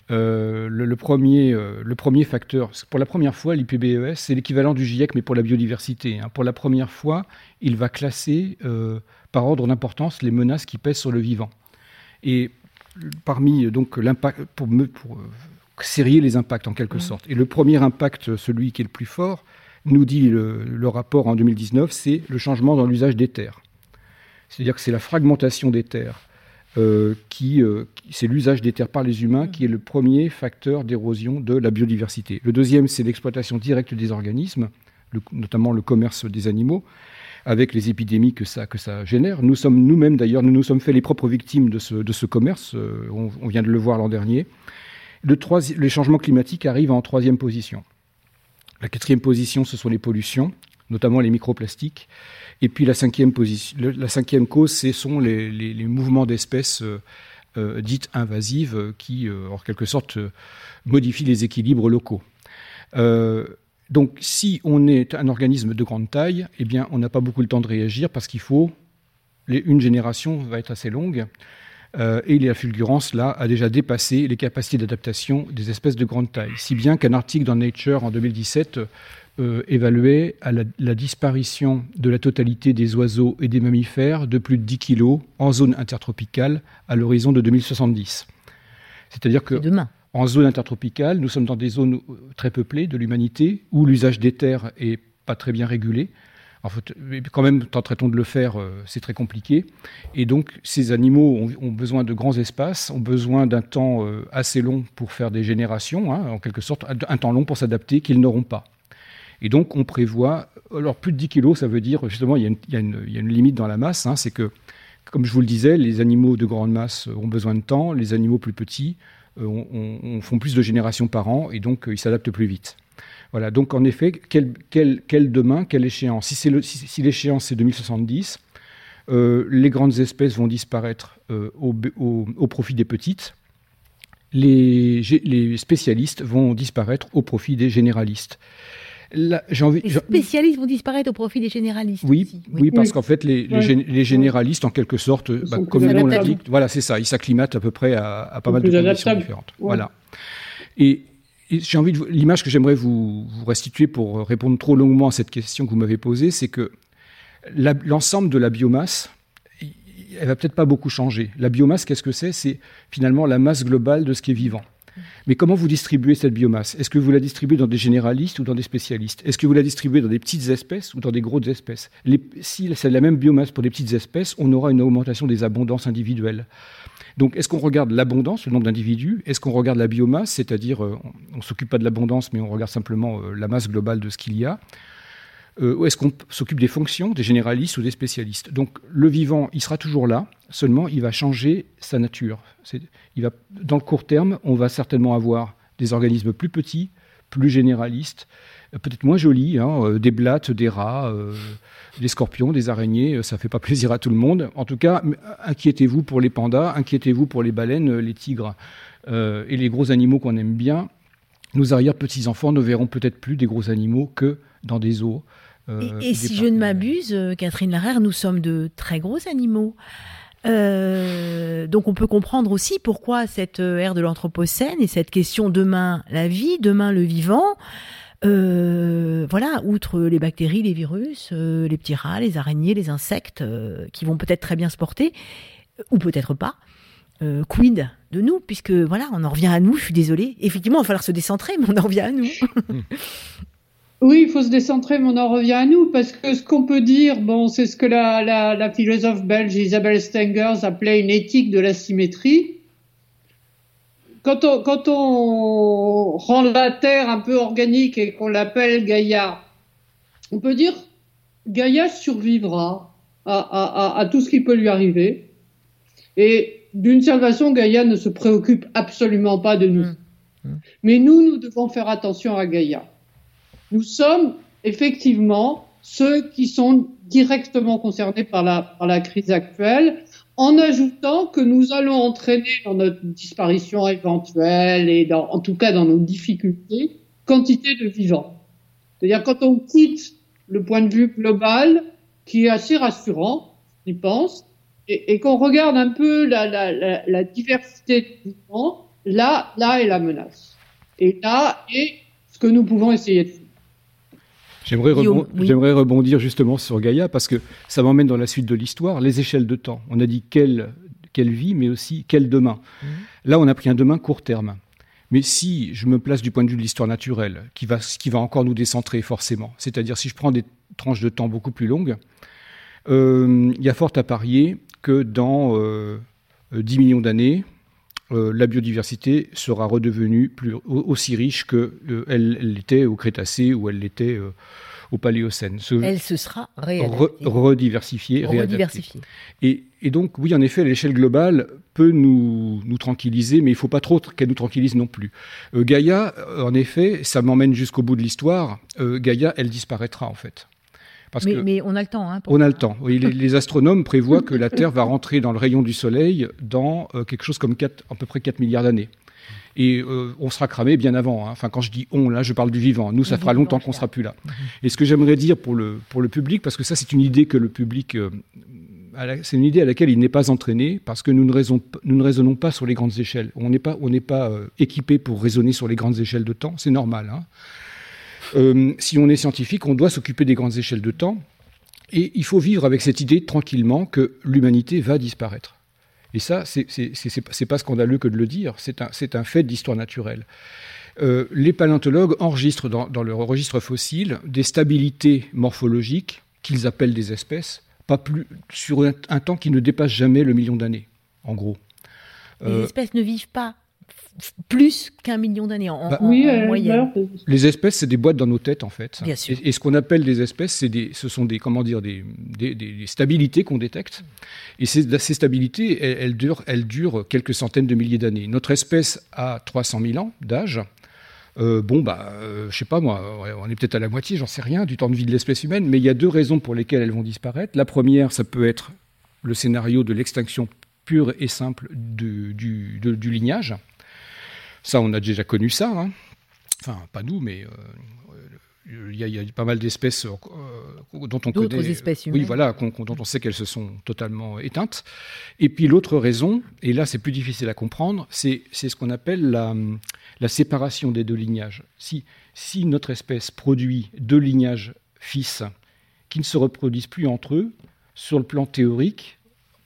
euh, le, premier, euh, le premier facteur, pour la première fois, l'IPBES, c'est l'équivalent du GIEC, mais pour la biodiversité. Hein. Pour la première fois, il va classer euh, par ordre d'importance les menaces qui pèsent sur le vivant. Et parmi donc l'impact, pour, pour serrer les impacts en quelque sorte. Et le premier impact, celui qui est le plus fort, nous dit le, le rapport en 2019, c'est le changement dans l'usage des terres. C'est-à-dire que c'est la fragmentation des terres euh, qui, euh, c'est l'usage des terres par les humains qui est le premier facteur d'érosion de la biodiversité. Le deuxième, c'est l'exploitation directe des organismes, notamment le commerce des animaux, avec les épidémies que ça, que ça génère. Nous sommes nous-mêmes, d'ailleurs, nous nous sommes fait les propres victimes de ce, de ce commerce. Euh, on, vient de le voir l'an dernier. Le les changements climatiques arrivent en troisième position. La quatrième position, ce sont les pollutions. Notamment les microplastiques. Et puis la cinquième, cause, ce sont les, mouvements d'espèces dites invasives qui, en quelque sorte, modifient les équilibres locaux. donc, si on est un organisme de grande taille, eh bien, on n'a pas beaucoup le temps de réagir parce qu'il faut une génération va être assez longue. Euh, et la fulgurance, là, a déjà dépassé les capacités d'adaptation des espèces de grande taille. Si bien qu'un article dans Nature en 2017 euh, évaluait à la, disparition de la totalité des oiseaux et des mammifères de plus de 10 kg en zone intertropicale à l'horizon de 2070. C'est-à-dire que en zone intertropicale, nous sommes dans des zones très peuplées de l'humanité où l'usage des terres est pas très bien régulé en fait, quand même, tenterait-on de le faire, euh, c'est très compliqué. Et donc, ces animaux ont, besoin de grands espaces, ont besoin d'un temps euh, assez long pour faire des générations, hein, en quelque sorte, un temps long pour s'adapter qu'ils n'auront pas. Et donc, on prévoit, alors plus de 10 kilos, ça veut dire, justement, il y a une, limite dans la masse, hein, c'est que, comme je vous le disais, les animaux de grande masse ont besoin de temps, les animaux plus petits euh, font plus de générations par an, et donc ils s'adaptent plus vite. Voilà, donc en effet, quel, demain, quelle échéance? Si, l'échéance c'est 2070, euh, les grandes espèces vont disparaître euh, au, profit des petites. Les, spécialistes vont disparaître au profit des généralistes. Les spécialistes vont disparaître au profit des généralistes. Oui, oui. parce qu'en fait, les, généralistes, en quelque sorte, bah, comme le nom l'indique, voilà, c'est ça, ils s'acclimatent à peu près à, pas mal de conditions différentes. Voilà. Et, j'ai envie de l'image que j'aimerais vous, restituer pour répondre trop longuement à cette question que vous m'avez posée, c'est que l'ensemble de la biomasse, elle va peut-être pas beaucoup changer. La biomasse, qu'est-ce que c'est? C'est finalement la masse globale de ce qui est vivant. Mais comment vous distribuez cette biomasse? Est-ce que vous la distribuez dans des généralistes ou dans des spécialistes? Est-ce que vous la distribuez dans des petites espèces ou dans des grosses espèces? Si c'est la même biomasse pour des petites espèces, on aura une augmentation des abondances individuelles. Donc, est-ce qu'on regarde l'abondance, le nombre d'individus? Est-ce qu'on regarde la biomasse, c'est-à-dire euh, on ne s'occupe pas de l'abondance, mais on regarde simplement euh, la masse globale de ce qu'il y a? Euh, Ou est-ce qu'on s'occupe des fonctions, des généralistes ou des spécialistes? Donc, le vivant, il sera toujours là, seulement il va changer sa nature. Il va, dans le court terme, on va certainement avoir des organismes plus petits, plus généralistes, peut-être moins jolis, hein, des blattes, des rats, des scorpions, des araignées, euh, ça fait pas plaisir à tout le monde. En tout cas, inquiétez-vous pour les pandas, inquiétez-vous pour les baleines, euh, les tigres euh, et les gros animaux qu'on aime bien. Nos arrière-petits-enfants ne verront peut-être plus des gros animaux que dans des eaux. Et, si je ne m'abuse, Catherine Larère, nous sommes de très gros animaux. donc on peut comprendre aussi pourquoi cette ère de l'Anthropocène et cette question demain la vie, demain le vivant, euh, voilà, outre les bactéries, les virus, euh, les petits rats, les araignées, les insectes, euh, qui vont peut-être très bien se porter, ou peut-être pas. quid de nous, puisque voilà, on en revient à nous, je suis désolée. Effectivement, il va falloir se décentrer, mais on en revient à nous. oui, il faut se décentrer, mais on en revient à nous, parce que ce qu'on peut dire, bon, c'est ce que la, la philosophe belge Isabelle Stengers appelait une éthique de la symétrie quand on, rend la Terre un peu organique et qu'on l'appelle Gaïa, on peut dire Gaïa survivra à, tout ce qui peut lui arriver. Et d'une certaine façon, Gaïa ne se préoccupe absolument pas de nous. Mmh. Mmh. Mais nous, nous devons faire attention à Gaïa. Nous sommes effectivement ceux qui sont directement concernés par la crise actuelle en ajoutant que nous allons entraîner dans notre disparition éventuelle et dans, en tout cas dans nos difficultés, quantité de vivants. C'est-à-dire quand on quitte le point de vue global, qui est assez rassurant, je pense, et, et qu'on regarde un peu la, la, la, la, diversité de vivants, là, là est la menace. Et là est ce que nous pouvons essayer de faire. J'aimerais, rebondir justement sur Gaïa parce que ça m'emmène dans la suite de l'histoire, les échelles de temps. On a dit quelle, quelle vie, mais aussi quel demain. Mhm. Là, on a pris un demain court terme. Mais si je me place du point de vue de l'histoire naturelle, qui va, qui va encore nous décentrer forcément, c'est-à-dire si je prends des tranches de temps beaucoup plus longues, euh, il y a fort à parier que dans 10 euh, millions d'années, euh, la biodiversité sera redevenue plus, aussi riche qu'elle elle l'était au Crétacé ou elle l'était euh, au Paléocène. elle se sera rediversifiée. Et, et, donc, oui, en effet, l'échelle globale peut nous, nous tranquilliser, mais il ne faut pas trop qu'elle nous tranquillise non plus. Euh, Gaïa, en effet, ça m'emmène jusqu'au bout de l'histoire. Gaïa, elle disparaîtra en fait. Mais, on a le temps. Hein, on a le temps. les, astronomes prévoient que la Terre va rentrer dans le rayon du Soleil dans euh, quelque chose comme 4, à peu près 4 milliards d'années. Et euh, on sera cramé bien avant. Hein. Enfin, quand je dis on, là, je parle du vivant. Nous, ça fera longtemps qu'on sera plus là. Et ce que j'aimerais dire pour le, pour le public, parce que ça, c'est une idée que le public euh, c'est une idée à laquelle il n'est pas entraîné parce que nous ne, raisonnons, nous ne raisonnons pas sur les grandes échelles. On n'est pas, on pas euh, équipé pour raisonner sur les grandes échelles de temps, c'est normal. Hein. Euh, si on est scientifique, on doit s'occuper des grandes échelles de temps et il faut vivre avec cette idée tranquillement que l'humanité va disparaître. Et ça, c'est pas scandaleux que de le dire, c'est un, un, fait d'histoire naturelle. Euh, les paléontologues enregistrent dans, dans leur registre fossile des stabilités morphologiques qu'ils appellent des espèces pas plus sur un, temps qui ne dépasse jamais le million d'années, en gros. Les euh, espèces ne vivent pas plus qu'un million d'années en, bah, moyenne. Les espèces, c'est des boîtes dans nos têtes en fait. Et, ce qu'on appelle des espèces, c'est des, ce sont des comment dire des, des, stabilités qu'on détecte. Et ces, ces stabilités, elles, elles, durent, elles durent quelques centaines de milliers d'années. Notre espèce a 300 000 ans d'âge. Euh, bon, bah, euh, je sais pas moi, on est peut-être à la moitié, j'en sais rien, du temps de vie de l'espèce humaine, mais il y a deux raisons pour lesquelles elles vont disparaître. La première, ça peut être le scénario de l'extinction pure et simple du, du, lignage. Ça, on a déjà connu ça. Hein. Enfin, pas nous, mais euh, il y, a, pas mal d'espèces euh, dont on connaît. espèces humaines. Oui, voilà, dont on sait qu'elles se sont totalement éteintes. Et puis l'autre raison, et là c'est plus difficile à comprendre, c'est ce qu'on appelle la, la, séparation des deux lignages. Si, si notre espèce produit deux lignages fils qui ne se reproduisent plus entre eux, sur le plan théorique,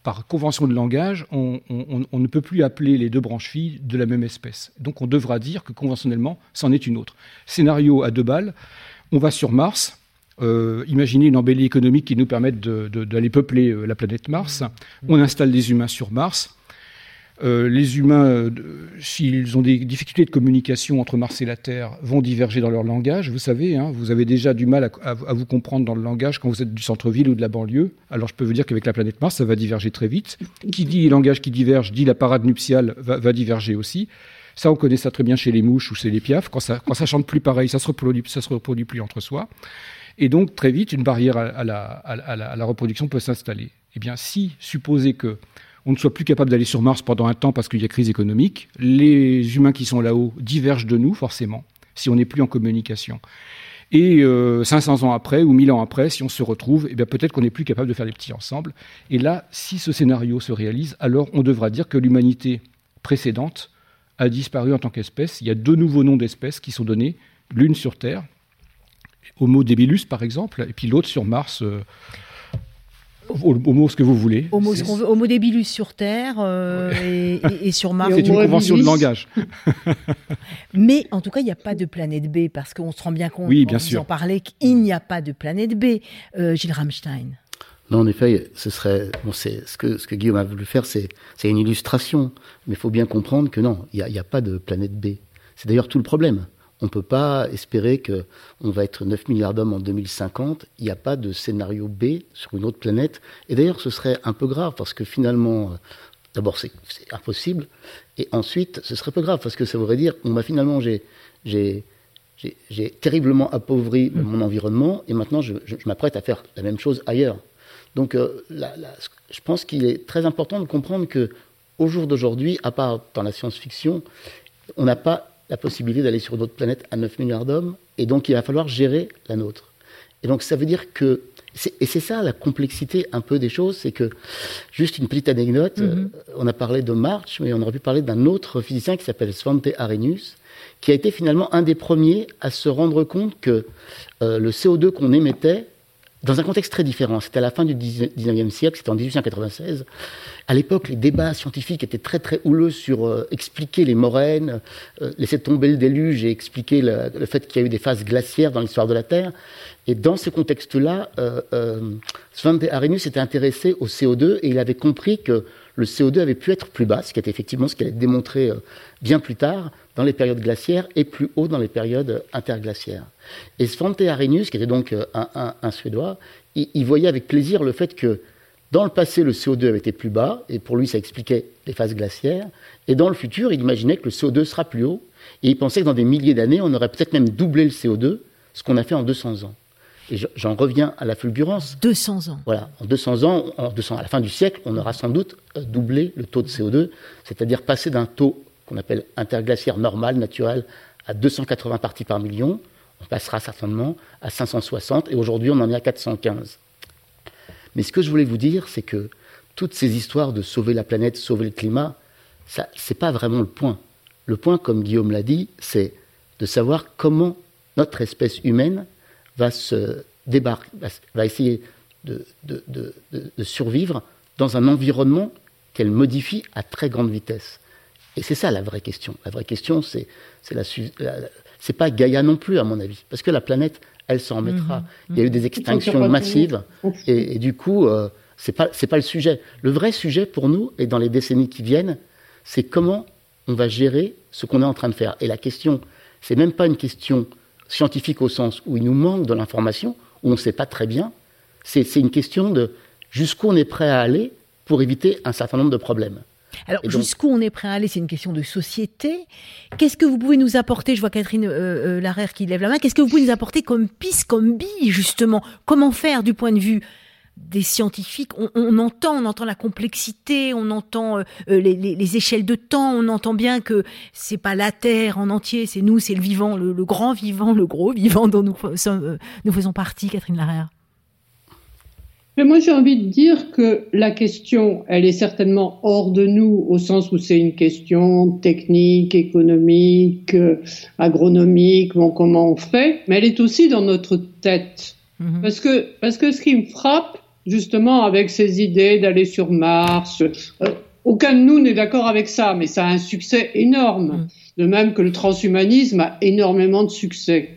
par convention de langage, on, ne peut plus appeler les deux branches filles de la même espèce. Donc on devra dire que conventionnellement, c'en est une autre. Scénario à deux balles, on va sur Mars, euh, imaginez une embellie économique qui nous permette d'aller peupler euh, la planète Mars. On installe des humains sur Mars. Euh, les humains, s'ils ont des difficultés de communication entre Mars et la Terre, vont diverger dans leur langage. Vous savez, hein, vous avez déjà du mal à, vous comprendre dans le langage quand vous êtes du centre-ville ou de la banlieue. Alors je peux vous dire qu'avec la planète Mars, ça va diverger très vite. Qui dit langage qui diverge, dit la parade nuptiale va, diverger aussi. Ça, on connaît ça très bien chez les mouches ou chez les piafs. Quand ça, chante plus pareil, ça se reproduit, se reproduit plus entre soi. Et donc, très vite, une barrière à, la, reproduction peut s'installer. Eh bien, si, supposer que on ne soit plus capable d'aller sur Mars pendant un temps parce qu'il y a crise économique, les humains qui sont là-haut divergent de nous, forcément, si on n'est plus en communication. Et 500 euh, ans après ou 1000 ans après, si on se retrouve, eh peut-être qu'on n'est plus capable de faire des petits ensemble. Et là, si ce scénario se réalise, alors on devra dire que l'humanité précédente a disparu en tant qu'espèce. Il y a deux nouveaux noms d'espèces qui sont donnés, l'une sur Terre, Homo debilus par exemple, et puis l'autre sur Mars. Euh, Homo, ce que vous voulez. Homo, homo debilus sur Terre euh, et, sur Mars. C'est une convention de langage. Mais en tout cas, il n'y a pas de planète B parce qu'on se rend bien compte, oui, bien sûr. en parlait, qu'il n'y a pas de planète B. Euh, Gilles Rammstein. Non, en effet, ce serait. Bon, c'est ce que ce que Guillaume a voulu faire, c'est c'est une illustration, mais il faut bien comprendre que non, il n'y a, a, pas de planète B. C'est d'ailleurs tout le problème. On ne peut pas espérer que on va être 9 milliards d'hommes en 2050. Il n'y a pas de scénario B sur une autre planète. Et d'ailleurs, ce serait un peu grave parce que finalement, euh, d'abord, c'est impossible. Et ensuite, ce serait peu grave parce que ça voudrait dire, on va finalement, j'ai j'ai terriblement appauvri mmh. mon environnement et maintenant je, je m'apprête à faire la même chose ailleurs. Donc, euh, je pense qu'il est très important de comprendre que au jour d'aujourd'hui, à part dans la science-fiction, on n'a pas la possibilité d'aller sur d'autres planètes à 9 milliards d'hommes, et donc il va falloir gérer la nôtre. Et donc ça veut dire que, et c'est ça la complexité un peu des choses, c'est que, juste une petite anecdote, mm-hmm. euh, on a parlé de March, mais on aurait pu parler d'un autre physicien qui s'appelle Svante Arrhenius, qui a été finalement un des premiers à se rendre compte que euh, le CO2 qu'on émettait dans un contexte très différent. C'était à la fin du 19e siècle, c'était en 1896. À l'époque, les débats scientifiques étaient très très houleux sur euh, expliquer les moraines, euh, laisser tomber le déluge et expliquer le, fait qu'il y a eu des phases glaciaires dans l'histoire de la Terre. Et dans ce contexte-là, euh, euh, Svante Arrhenius s'était intéressé au CO2 et il avait compris que le CO2 avait pu être plus bas, ce qui était effectivement ce qu'il allait démontrer bien plus tard, dans les périodes glaciaires et plus haut dans les périodes interglaciaires. Et Svante Arrhenius, qui était donc euh, un, Suédois, il, voyait avec plaisir le fait que dans le passé, le CO2 avait été plus bas, et pour lui, ça expliquait les phases glaciaires, et dans le futur, il imaginait que le CO2 sera plus haut, et il pensait que dans des milliers d'années, on aurait peut-être même doublé le CO2, ce qu'on a fait en 200 ans. Et j'en reviens à la fulgurance. 200 ans. Voilà, en 200 ans, en 200, à la fin du siècle, on aura sans doute euh, doublé le taux de CO2, c'est-à-dire passé d'un taux qu'on appelle interglaciaire normal, naturel, à 280 parties par million. On passera certainement à 560 et aujourd'hui on en est à 415. Mais ce que je voulais vous dire, c'est que toutes ces histoires de sauver la planète, sauver le climat, ça, c'est pas vraiment le point. Le point, comme Guillaume l'a dit, c'est de savoir comment notre espèce humaine va se débarquer, va, essayer de, survivre dans un environnement qu'elle modifie à très grande vitesse. Et c'est ça la vraie question. La vraie question, c'est, c'est la, c'est pas Gaïa non plus, à mon avis, parce que la planète, elle s'en remettra. Mhm. Il y a eu des extinctions massives, et, du coup, euh, c'est pas c'est pas le sujet. Le vrai sujet pour nous et dans les décennies qui viennent, c'est comment on va gérer ce qu'on est en train de faire. Et la question, c'est même pas une question scientifique au sens où il nous manque de l'information, où on ne sait pas très bien. C'est une question de jusqu'où on est prêt à aller pour éviter un certain nombre de problèmes. Alors, jusqu'où on est prêt à aller, c'est une question de société. Qu'est-ce que vous pouvez nous apporter Je vois Catherine euh, euh Larère qui lève la main. Qu'est-ce que vous pouvez nous apporter comme piste, comme bille, justement? Comment faire du point de vue des scientifiques, on, entend, on entend la complexité, on entend euh, euh, les, échelles de temps, on entend bien que c'est pas la Terre en entier, c'est nous, c'est le vivant, le, grand vivant, le gros vivant dont nous, euh, nous faisons partie, Catherine Larère. Mais moi, j'ai envie de dire que la question, elle est certainement hors de nous, au sens où c'est une question technique, économique, agronomique, bon, comment on fait, mais elle est aussi dans notre tête. Mm-hmm. Parce que, parce que ce qui me frappe, justement avec ces idées d'aller sur Mars. Euh, aucun de nous n'est d'accord avec ça, mais ça a un succès énorme. Mm. De même que le transhumanisme a énormément de succès.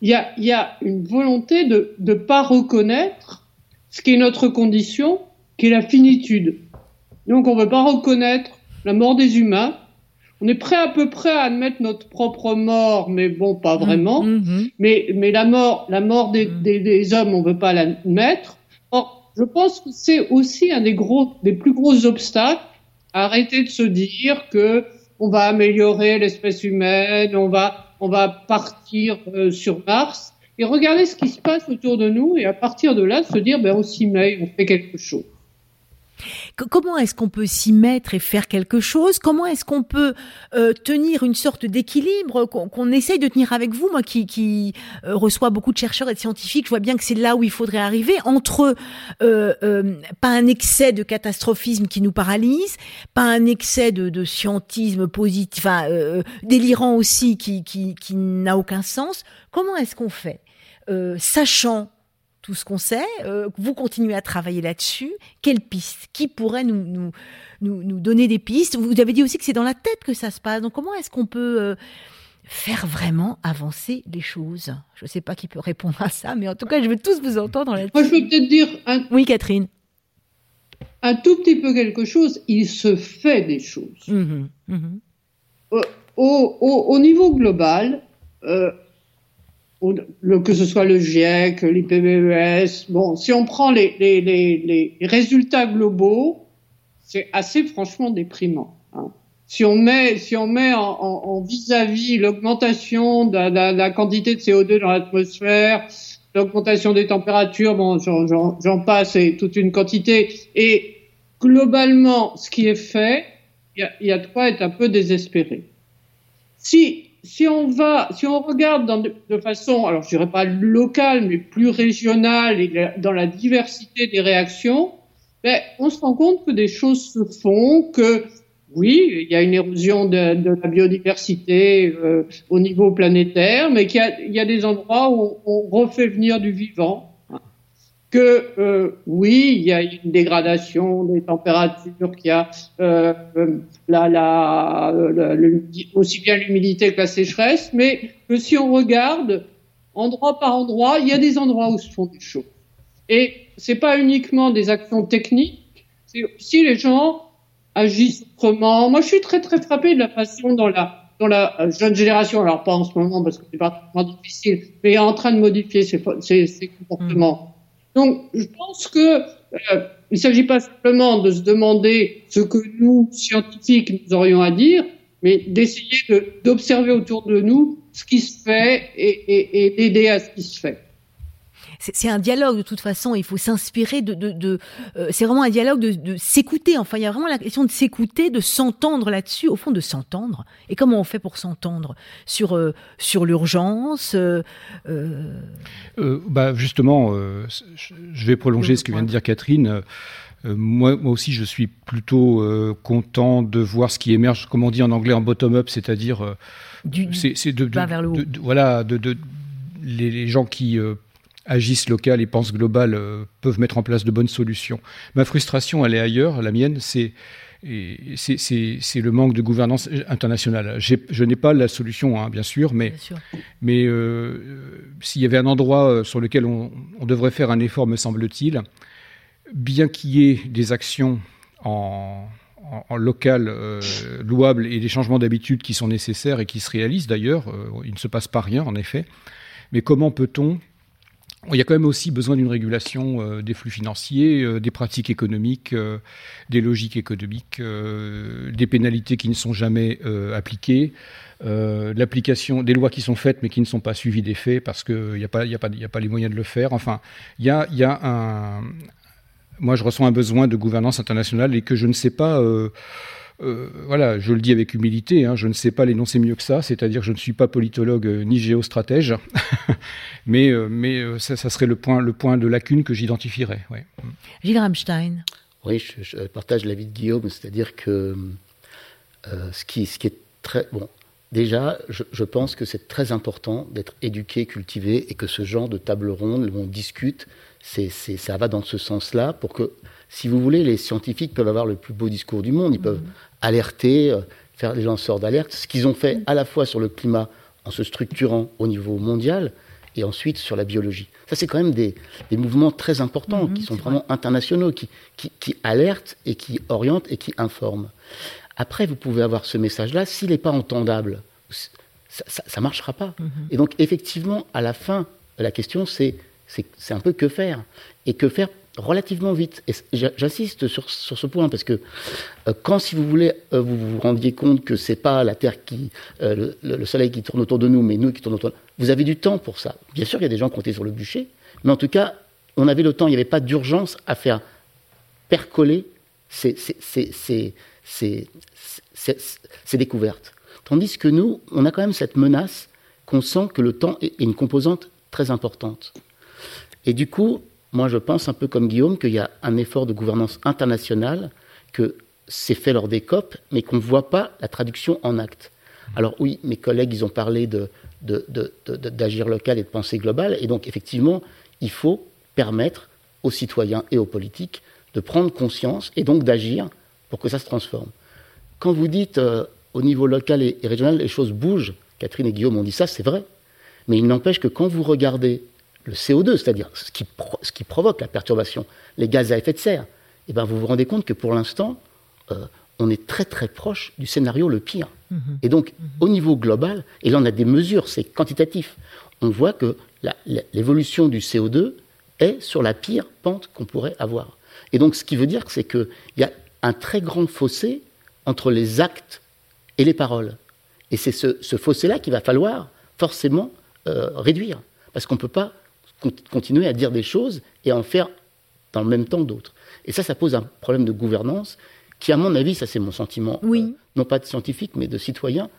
Il y a, il y a une volonté de ne pas reconnaître ce qui est notre condition, qui est la finitude. Donc on ne veut pas reconnaître la mort des humains. On est prêt à peu près à admettre notre propre mort, mais bon, pas mm. vraiment. Mm-hmm. Mais, mais la mort, la mort des, mm. des, des hommes, on ne veut pas l'admettre. Je pense que c'est aussi un des gros, des plus gros obstacles. Arrêter de se dire que on va améliorer l'espèce humaine, on va, on va partir euh, sur Mars et regarder ce qui se passe autour de nous et à partir de là se dire ben on s'y met, on fait quelque chose. Comment est-ce qu'on peut s'y mettre et faire quelque chose? Comment est-ce qu'on peut euh, tenir une sorte d'équilibre qu'on essaye de tenir avec vous? Moi qui, euh, reçois beaucoup de chercheurs et de scientifiques, je vois bien que c'est là où il faudrait arriver, entre euh, pas un excès de catastrophisme qui nous paralyse, pas un excès de, scientisme positif, enfin, délirant aussi qui, qui n'a aucun sens. Comment est-ce qu'on fait? Sachant tout ce qu'on sait. Euh, vous continuez à travailler là-dessus. Quelle piste? Qui pourrait nous, nous, nous, donner des pistes? Vous avez dit aussi que c'est dans la tête que ça se passe. Donc comment est-ce qu'on peut euh, faire vraiment avancer les choses? Je ne sais pas qui peut répondre à ça, mais en tout cas, je veux tous vous entendre là-dessus. Moi, je peux peut-être dire... Un... Oui, Catherine. Un tout petit peu quelque chose. Il se fait des choses. Mmh mmh au, au, niveau global, euh, que ce soit le GIEC, l'IPBES. Bon, si on prend les, les, les, les résultats globaux, c'est assez franchement déprimant. Hein. Si on met, si on met en vis-à-vis l'augmentation de, la quantité de CO2 dans l'atmosphère, l'augmentation des températures, bon, j'en passe, et toute une quantité. Et globalement, ce qui est fait, il y y a de quoi être un peu désespéré. Si si on va, si on regarde dans de, façon, alors je dirais pas locale, mais plus régionale et dans la diversité des réactions, ben, on se rend compte que des choses se font, que oui, il y a une érosion de, de la biodiversité euh, au niveau planétaire, mais qu'il y, y a, des endroits où on refait venir du vivant que euh, oui, il y a une dégradation des températures, qu'il y a euh, la, la, aussi bien l'humidité que la sécheresse, mais que si on regarde endroit par endroit, il y a des endroits où se font des choses. Et c'est pas uniquement des actions techniques, c'est aussi les gens agissent autrement. Moi, je suis très très frappée de la façon dont la dans la jeune génération, alors pas en ce moment parce que c'est particulièrement difficile, mais est en train de modifier ses, ses, ses comportements. Donc, je pense que euh, ne s'agit pas simplement de se demander ce que nous, scientifiques, nous aurions à dire, mais d'essayer d'observer autour de nous ce qui se fait et d'aider à ce qui se fait. C'est un dialogue de toute façon. Il faut s'inspirer de. de, euh, c'est vraiment un dialogue de, de s'écouter. Enfin, il y a vraiment la question de s'écouter, de s'entendre là-dessus. Au fond, de s'entendre. Et comment on fait pour s'entendre? Sur euh, sur l'urgence euh, bah justement, je vais prolonger ce que vient de dire Catherine. Moi, moi, aussi, je suis plutôt content de voir ce qui émerge, comme on dit en anglais, en bottom-up, c'est-à-dire c'est de, vers le haut. voilà, de, les, gens qui agissent local et pensent global euh, peuvent mettre en place de bonnes solutions. Ma frustration, elle est ailleurs. La mienne, c'est c'est le manque de gouvernance internationale. Je n'ai pas la solution, hein, bien sûr, mais, mais euh, s'il y avait un endroit euh, sur lequel on, devrait faire un effort, me semble-t-il, bien qu'il y ait des actions en, en, local louables et des changements d'habitude qui sont nécessaires et qui se réalisent d'ailleurs, il ne se passe pas rien en effet, mais comment peut-on il y a quand même aussi besoin d'une régulation euh, des flux financiers, euh, des pratiques économiques, euh, des logiques économiques, des pénalités qui ne sont jamais appliquées, l'application des lois qui sont faites mais qui ne sont pas suivies des faits parce qu'il n'y a, pas, les moyens de le faire. Enfin, il y a, y a un... Moi, je ressens un besoin de gouvernance internationale et que je ne sais pas euh, voilà, je le dis avec humilité, hein, je ne sais pas l'énoncer mieux que ça, c'est-à-dire que je ne suis pas politologue euh, ni géostratège, mais, euh, mais ça, serait le point, le point de lacune que j'identifierais. Ouais. Gilles Rammstein. Oui, je, partage l'avis de Guillaume, c'est-à-dire que ce, qui, ce qui est très. Bon, déjà, je, pense que c'est très important d'être éduqué, cultivé, et que ce genre de table ronde où on discute, c'est, ça va dans ce sens-là pour que si vous voulez, les scientifiques peuvent avoir le plus beau discours du monde, ils peuvent alerter, euh, faire des lanceurs d'alerte, ce qu'ils ont fait à la fois sur le climat en se structurant au niveau mondial et ensuite sur la biologie. Ça, c'est quand même des, mouvements très importants mhm, qui sont vraiment internationaux, qui, qui, alertent et qui orientent et qui informent. Après, vous pouvez avoir ce message-là, s'il n'est pas entendable, ça ne marchera pas. Mhm. Et donc, effectivement, à la fin, la question, c'est un peu que faire. Et que faire relativement vite. Et j'insiste sur, ce point parce que euh, quand, si vous voulez, euh, vous vous rendiez compte que c'est pas la Terre qui, euh, le, Soleil qui tourne autour de nous, mais nous qui tournons autour de nous, vous avez du temps pour ça. Bien sûr, il y a des gens étaient sur le bûcher, mais en tout cas, on avait le temps, il n'y avait pas d'urgence à faire percoler ces, ces, ces, découvertes. Tandis que nous, on a quand même cette menace qu'on sent que le temps est une composante très importante. Et du coup, moi, je pense un peu comme Guillaume qu'il y a un effort de gouvernance internationale, que c'est fait lors des COP, mais qu'on ne voit pas la traduction en actes. Alors oui, mes collègues, ils ont parlé d'agir local et de penser global, et donc effectivement, il faut permettre aux citoyens et aux politiques de prendre conscience et donc d'agir pour que ça se transforme. Quand vous dites euh, au niveau local et régional, les choses bougent, Catherine et Guillaume ont dit ça, c'est vrai, mais il n'empêche que quand vous regardez le CO2, c'est-à-dire ce qui, ce qui, provoque la perturbation, les gaz à effet de serre, eh ben vous vous rendez compte que pour l'instant, euh, on est très très proche du scénario le pire. Mhm. Et donc, mhm. au niveau global, et là on a des mesures, c'est quantitatif, on voit que l'évolution du CO2 est sur la pire pente qu'on pourrait avoir. Et donc, ce qui veut dire, c'est qu'il y a un très grand fossé entre les actes et les paroles. Et c'est ce, fossé-là qu'il va falloir forcément euh, réduire. Parce qu'on ne peut pas continuer à dire des choses et en faire dans le même temps d'autres. Et ça, ça pose un problème de gouvernance qui, à mon avis, ça c'est mon sentiment, oui. Euh, non pas de scientifique, mais de citoyen,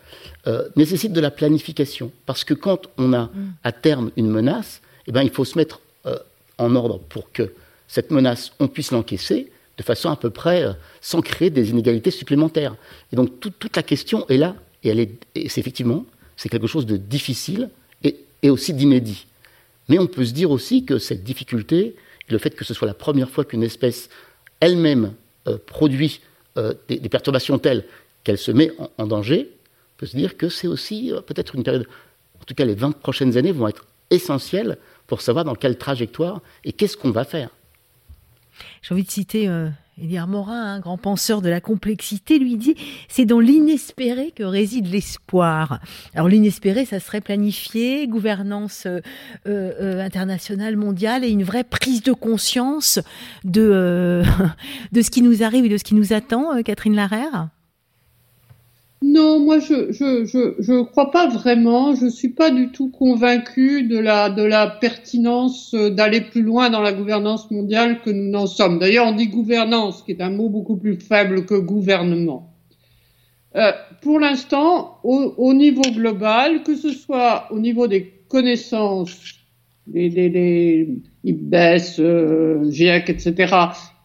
euh, nécessite de la planification. Parce que quand on a mm. à terme une menace, eh ben, il faut se mettre euh, en ordre pour que cette menace, on puisse l'encaisser de façon à peu près sans créer des inégalités supplémentaires. Et donc toute la question est là, et elle est, c'est effectivement, c'est quelque chose de difficile et, et aussi d'inédit. Mais on peut se dire aussi que cette difficulté, le fait que ce soit la première fois qu'une espèce elle-même euh, produit euh, des, perturbations telles qu'elle se met en, danger, peut se dire que c'est aussi euh, peut-être une période, en tout cas les 20 prochaines années vont être essentielles pour savoir dans quelle trajectoire et qu'est-ce qu'on va faire. J'ai envie de citer Édouard Morin, un grand penseur de la complexité, lui dit c'est dans l'inespéré que réside l'espoir. Alors l'inespéré, ça serait planifié, gouvernance euh, euh, internationale, mondiale et une vraie prise de conscience de, euh, de ce qui nous arrive et de ce qui nous attend, Catherine Larère? Non, moi je je je je crois pas vraiment. Je suis pas du tout convaincu de la de la pertinence d'aller plus loin dans la gouvernance mondiale que nous n'en sommes. D'ailleurs, on dit gouvernance, qui est un mot beaucoup plus faible que gouvernement. Euh, pour l'instant, au, au, niveau global, que ce soit au niveau des connaissances, des, des, des IBES, euh, GIEC, etc.,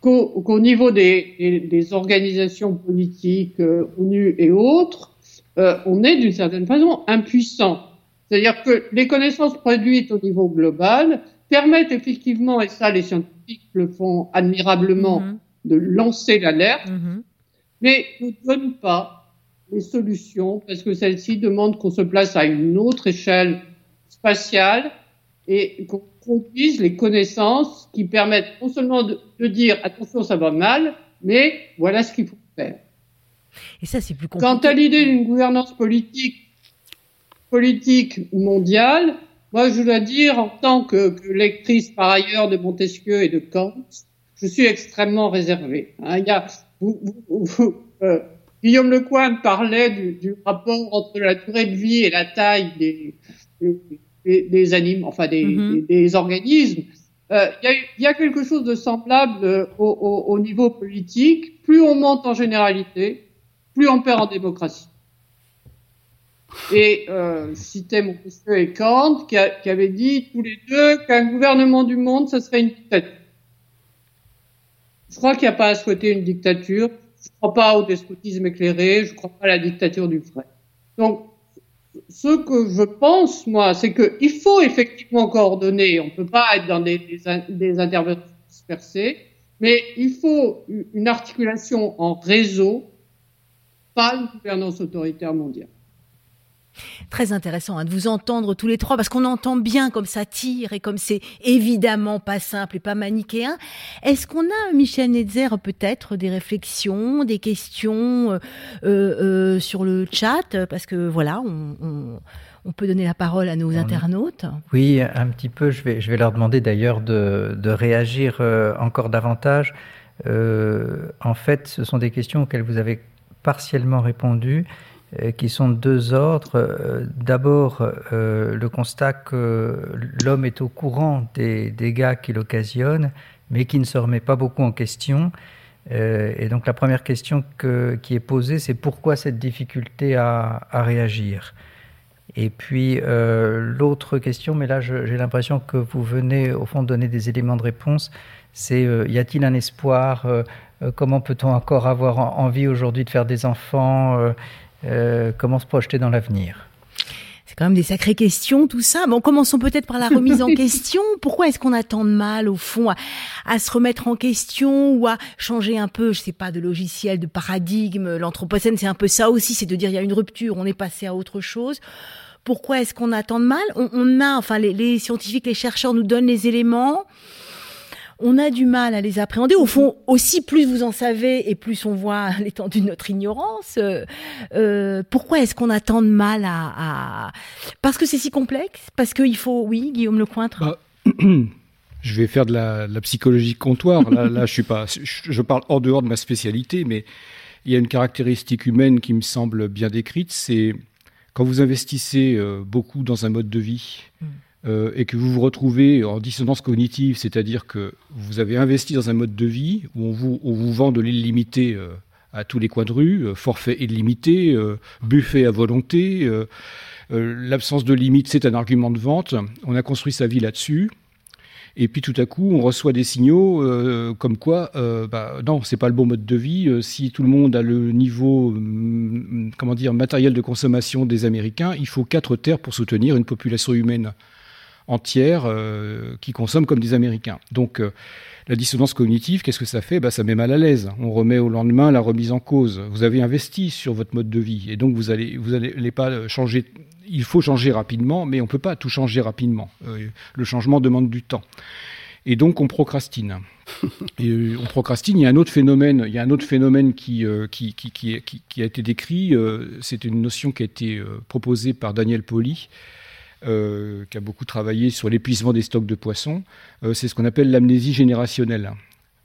qu'au niveau des, des, organisations politiques, euh, ONU et autres, euh, on est d'une certaine façon impuissant. C'est-à-dire que les connaissances produites au niveau global permettent effectivement, et ça les scientifiques le font admirablement, mm-hmm. de lancer l'alerte, mm-hmm. mais ne donnent pas les solutions parce que celles-ci demandent qu'on se place à une autre échelle spatiale et qu'on produise les connaissances qui permettent non seulement de, dire attention ça va mal, mais voilà ce qu'il faut faire. Et ça c'est plus compliqué. Quant à l'idée d'une gouvernance politique politique mondiale, moi je dois dire en tant que, lectrice par ailleurs de Montesquieu et de Kant, je suis extrêmement réservée. Hein. il y a, vous, vous, euh, Guillaume Lecointe parlait du, du, rapport entre la durée de vie et la taille des, des des, animaux, enfin des, des, organismes. Euh, il y, y, a, quelque chose de semblable euh, au, au, au, niveau politique. Plus on monte en généralité, plus on perd en démocratie. Et euh, Montesquieu et Kant qui, a, qui avaient dit tous les deux qu'un gouvernement du monde, ça serait une dictature. Je crois qu'il n'y a pas à souhaiter une dictature. Je ne crois pas au despotisme éclairé. Je ne crois pas à la dictature du vrai. Donc, ce que je pense, moi, c'est qu'il faut effectivement coordonner. On ne peut pas être dans des, des, interventions dispersées, mais il faut une articulation en réseau, pas une gouvernance autoritaire mondiale. Très intéressant hein, de vous entendre tous les trois, parce qu'on entend bien comme ça tire et comme c'est évidemment pas simple et pas manichéen. Est-ce qu'on a, Michel Netzer, peut-être des réflexions, des questions euh, euh, euh, sur le chat? Parce que voilà, on, peut donner la parole à nos internautes. Oui, un petit peu. Je vais, je vais leur demander d'ailleurs de, de, réagir encore davantage. en fait, ce sont des questions auxquelles vous avez partiellement répondu. Euh, qui sont de deux ordres. Euh, d'abord, euh, le constat que l'homme est au courant des dégâts qu'il occasionne, mais qui ne se remet pas beaucoup en question. et donc la première question qui est posée, c'est pourquoi cette difficulté à, réagir? Et puis l'autre question, mais là j'ai l'impression que vous venez au fond donner des éléments de réponse, c'est y a-t-il un espoir? Comment peut-on encore avoir envie aujourd'hui de faire des enfants? Euh, comment se projeter dans l'avenir? C'est quand même des sacrées questions, tout ça. Bon, commençons peut-être par la remise en question. Pourquoi est-ce qu'on attend de mal, au fond, à, se remettre en question ou à changer un peu, je sais pas, de logiciel, de paradigme? L'anthropocène, c'est un peu ça aussi, c'est de dire il y a une rupture, on est passé à autre chose. Pourquoi est-ce qu'on attend de mal? On, a, enfin, les, les scientifiques, les chercheurs nous donnent les éléments on a du mal à les appréhender. Au fond, aussi, plus vous en savez et plus on voit l'étendue de notre ignorance. Euh, euh, pourquoi est-ce qu'on a tant de mal à... Parce que c'est si complexe Parce qu'il faut... Oui, Guillaume Lecointre bah, Je vais faire de la, psychologie comptoir. Là, là, je suis pas... Je parle hors dehors de ma spécialité, mais il y a une caractéristique humaine qui me semble bien décrite, c'est quand vous investissez euh, beaucoup dans un mode de vie, hmm. Euh, et que vous vous retrouvez en dissonance cognitive, c'est-à-dire que vous avez investi dans un mode de vie où on vous, vend de l'illimité euh, à tous les coins de rue, euh, forfait illimité, buffet à volonté, l'absence de limite, c'est un argument de vente, on a construit sa vie là-dessus. Et puis tout à coup, on reçoit des signaux comme quoi, bah, non, c'est pas le bon mode de vie. si tout le monde a le niveau, hum, comment dire, matériel de consommation des Américains, il faut quatre terres pour soutenir une population humaine entière euh, qui consomment comme des Américains. Donc euh, la dissonance cognitive, qu'est-ce que ça fait? Bah, Ça met mal à l'aise. On remet au lendemain la remise en cause. Vous avez investi sur votre mode de vie et donc vous allez vous allez pas changer. Il faut changer rapidement, mais on peut pas tout changer rapidement. Euh, le changement demande du temps. Et donc on procrastine. Et on procrastine. Il y a un autre phénomène. Il y a un autre phénomène qui qui, qui, qui, qui, a été décrit. C'est une notion qui a été proposée par Daniel Poli euh, qui a beaucoup travaillé sur l'épuisement des stocks de poissons, euh, c'est ce qu'on appelle l'amnésie générationnelle.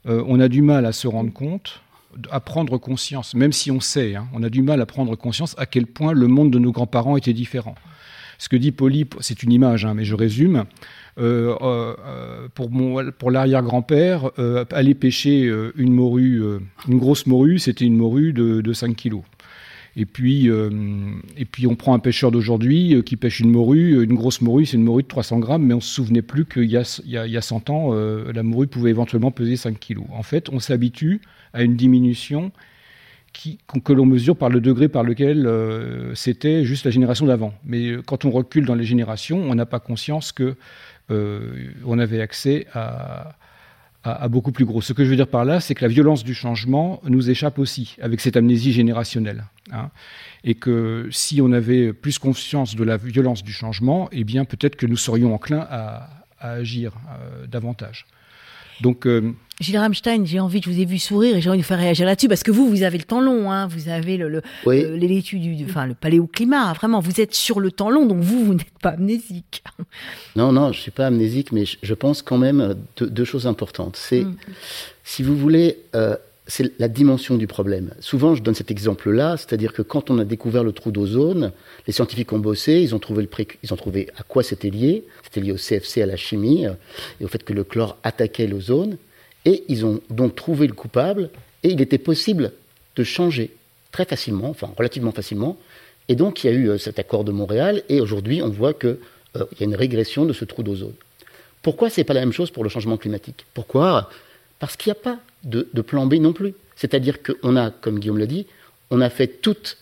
Euh, on a du mal à se rendre compte à prendre conscience, même si on sait, hein, on a du mal à prendre conscience à quel point le monde de nos grands-parents était différent. Ce que dit Polype, c'est une image, hein, mais je résume. Pour, pour l'arrière-grand-père, aller pêcher une morue, une grosse morue, c'était une morue de, de 5 kilos. Et puis, euh, et puis on prend un pêcheur d'aujourd'hui euh, qui pêche une morue. Une grosse morue, c'est une morue de 300 grammes, mais on ne se souvenait plus qu'il y, y, a 100 ans, euh, la morue pouvait éventuellement peser 5 kilos. En fait, on s'habitue à une diminution que l'on mesure par le degré par lequel c'était juste la génération d'avant. Mais quand on recule dans les générations, on n'a pas conscience que on avait accès à, à, beaucoup plus gros. Ce que je veux dire par là, c'est que la violence du changement nous échappe aussi, avec cette amnésie générationnelle. Hein. et que si on avait plus conscience de la violence du changement, eh bien peut-être que nous serions enclins à, agir euh, davantage. Donc, euh, Gilles Ramstein, j'ai envie, je vous ai vu sourire et j'ai envie de vous faire réagir là-dessus parce que vous, vous avez le temps long, hein, vous avez le, le, du, enfin, le paléoclimat, vraiment, vous êtes sur le temps long, donc vous, vous n'êtes pas amnésique. Non, non, je suis pas amnésique, mais je, pense quand même deux, choses importantes. C'est, mm. si vous voulez, euh, c'est la dimension du problème. Souvent, je donne cet exemple-là, c'est-à-dire que quand on a découvert le trou d'ozone, les scientifiques ont bossé, ils ont trouvé, le ils ont trouvé à quoi c'était lié. C'était lié au CFC, à la chimie, euh, et au fait que le chlore attaquait l'ozone. Et ils ont donc trouvé le coupable, et il était possible de changer très facilement, enfin relativement facilement. Et donc il y a eu euh, cet accord de Montréal, et aujourd'hui on voit qu'il euh, y a une régression de ce trou d'ozone. Pourquoi c'est pas la même chose pour le changement climatique? Pourquoi? Parce qu'il n'y a pas de, plan B non plus. C'est-à-dire qu'on a, comme Guillaume l'a dit, on a fait tous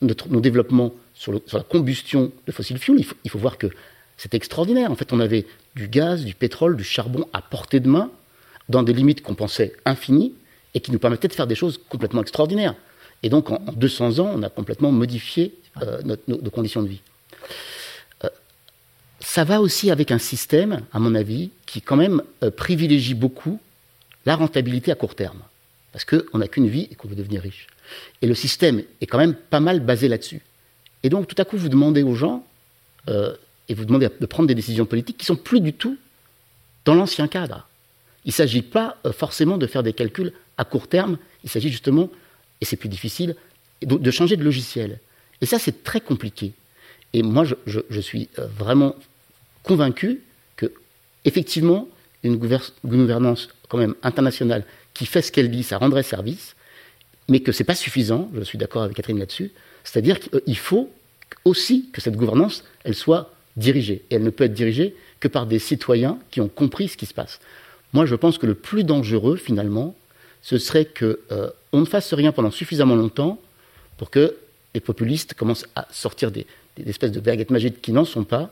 nos développements sur, la combustion de fossiles fuels. il faut voir que c'est extraordinaire. En fait, on avait du gaz, du pétrole, du charbon à portée de main dans des limites qu'on pensait infinies et qui nous permettaient de faire des choses complètement extraordinaires. Et donc, en, 200 ans, on a complètement modifié euh, nos, conditions de vie. Euh, ça va aussi avec un système, à mon avis, qui quand même euh, privilégie beaucoup la rentabilité à court terme. Parce qu'on n'a qu'une vie et qu'on veut devenir riche. Et le système est quand même pas mal basé là-dessus. Et donc, tout à coup, vous demandez aux gens, et vous demandez de prendre des décisions politiques qui sont plus du tout dans l'ancien cadre. Il ne s'agit pas euh, forcément de faire des calculs à court terme, il s'agit justement, et c'est plus difficile, de changer de logiciel. Et ça, c'est très compliqué. Et moi, je, suis euh, vraiment convaincu que, effectivement, une gouvernance quand même internationale qui fait ce qu'elle dit, ça rendrait service, mais que ce n'est pas suffisant, je suis d'accord avec Catherine là-dessus, c'est-à-dire qu'il faut aussi que cette gouvernance, elle soit dirigée. Et elle ne peut être dirigée que par des citoyens qui ont compris ce qui se passe. Moi, je pense que le plus dangereux, finalement, ce serait qu'on euh, ne fasse rien pendant suffisamment longtemps pour que les populistes commencent à sortir des, espèces de baguettes magiques qui n'en sont pas,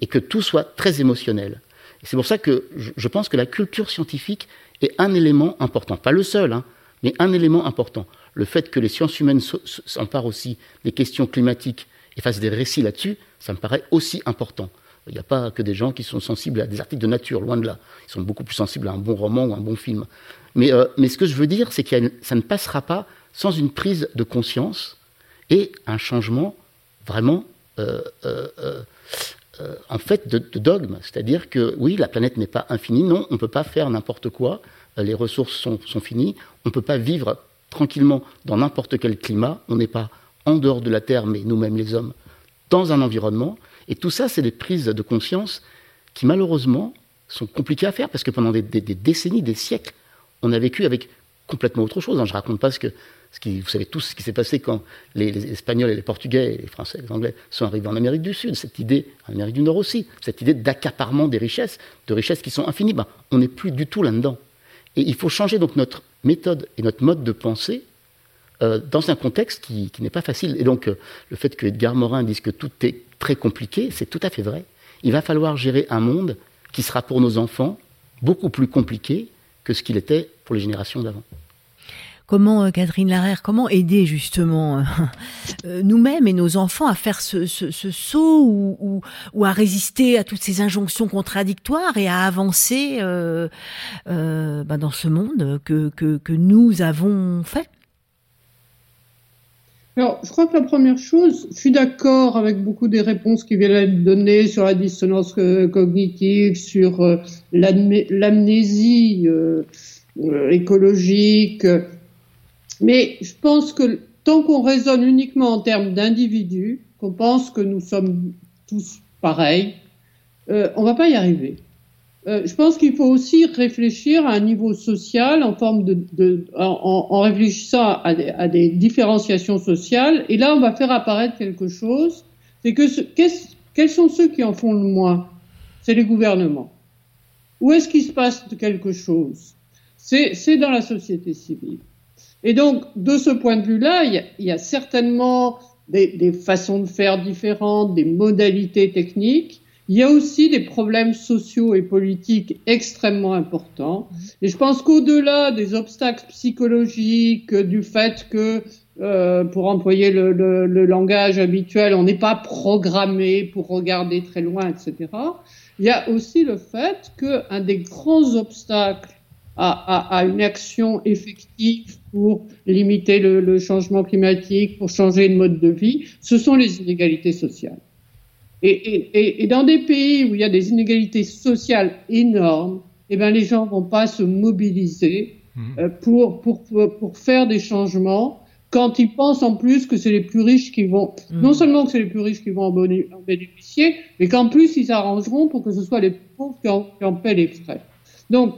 et que tout soit très émotionnel. C'est pour ça que je, pense que la culture scientifique est un élément important, pas le seul, hein, mais un élément important. Le fait que les sciences humaines s'emparent aussi des questions climatiques et fassent des récits là-dessus, ça me paraît aussi important. Il n'y a pas que des gens qui sont sensibles à des articles de nature, loin de là. Ils sont beaucoup plus sensibles à un bon roman ou un bon film. Mais, euh, ce que je veux dire, c'est que ça ne passera pas sans une prise de conscience et un changement vraiment, euh, euh, en fait, de, dogme. C'est-à-dire que oui, la planète n'est pas infinie. Non, on ne peut pas faire n'importe quoi. Les ressources sont, finies. On ne peut pas vivre tranquillement dans n'importe quel climat. On n'est pas en dehors de la Terre, mais nous-mêmes les hommes, dans un environnement. Et tout ça, c'est des prises de conscience qui, malheureusement, sont compliquées à faire parce que pendant des, décennies, des siècles, on a vécu avec complètement autre chose. Hein. Je ne raconte pas ce que, vous savez tous ce qui s'est passé quand les, Espagnols et les Portugais, les Français les Anglais sont arrivés en Amérique du Sud. Cette idée, en Amérique du Nord aussi, cette idée d'accaparement des richesses, de richesses qui sont infinies. Ben, on n'est plus du tout là-dedans. Et il faut changer donc notre méthode et notre mode de pensée euh, dans un contexte qui, n'est pas facile. Et donc, euh, le fait que Edgar Morin dise que tout est très compliqué, c'est tout à fait vrai. Il va falloir gérer un monde qui sera pour nos enfants beaucoup plus compliqué que ce qu'il était pour les générations d'avant. Comment, euh, Catherine Larère, comment aider justement nous-mêmes et nos enfants à faire ce, saut ou, à résister à toutes ces injonctions contradictoires et à avancer bah, dans ce monde que, nous avons fait? Alors, je crois que la première chose, je suis d'accord avec beaucoup des réponses qui viennent d'être données sur la dissonance euh, cognitive, sur euh, l'amnésie euh, écologique. Mais je pense que tant qu'on raisonne uniquement en termes d'individus, qu'on pense que nous sommes tous pareils, euh, on va pas y arriver. Euh, je pense qu'il faut aussi réfléchir à un niveau social en forme de, de en, réfléchissant à des, à des, différenciations sociales. Et là, on va faire apparaître quelque chose. C'est que ce, quels sont ceux qui en font le moins? C'est les gouvernements. Où est-ce qu'il se passe quelque chose? C'est dans la société civile. Et donc, de ce point de vue-là, il, y a certainement des, des façons de faire différentes, des modalités techniques. Il y a aussi des problèmes sociaux et politiques extrêmement importants. Et je pense qu'au-delà des obstacles psychologiques, du fait que, euh, pour employer le, le, le, langage habituel, on n'est pas programmé pour regarder très loin, etc. Il y a aussi le fait qu'un des grands obstacles à, à, à, une action effective pour limiter le, le changement climatique, pour changer de mode de vie, ce sont les inégalités sociales. Et, et, et, dans des pays où il y a des inégalités sociales énormes, eh ben les gens vont pas se mobiliser mmh. euh, pour, pour, pour faire des changements quand ils pensent en plus que c'est les plus riches qui vont, mmh. non seulement que c'est les plus riches qui vont en, bénéficier, mais qu'en plus ils s'arrangeront pour que ce soit les pauvres qui en, qui en paient les frais. Donc,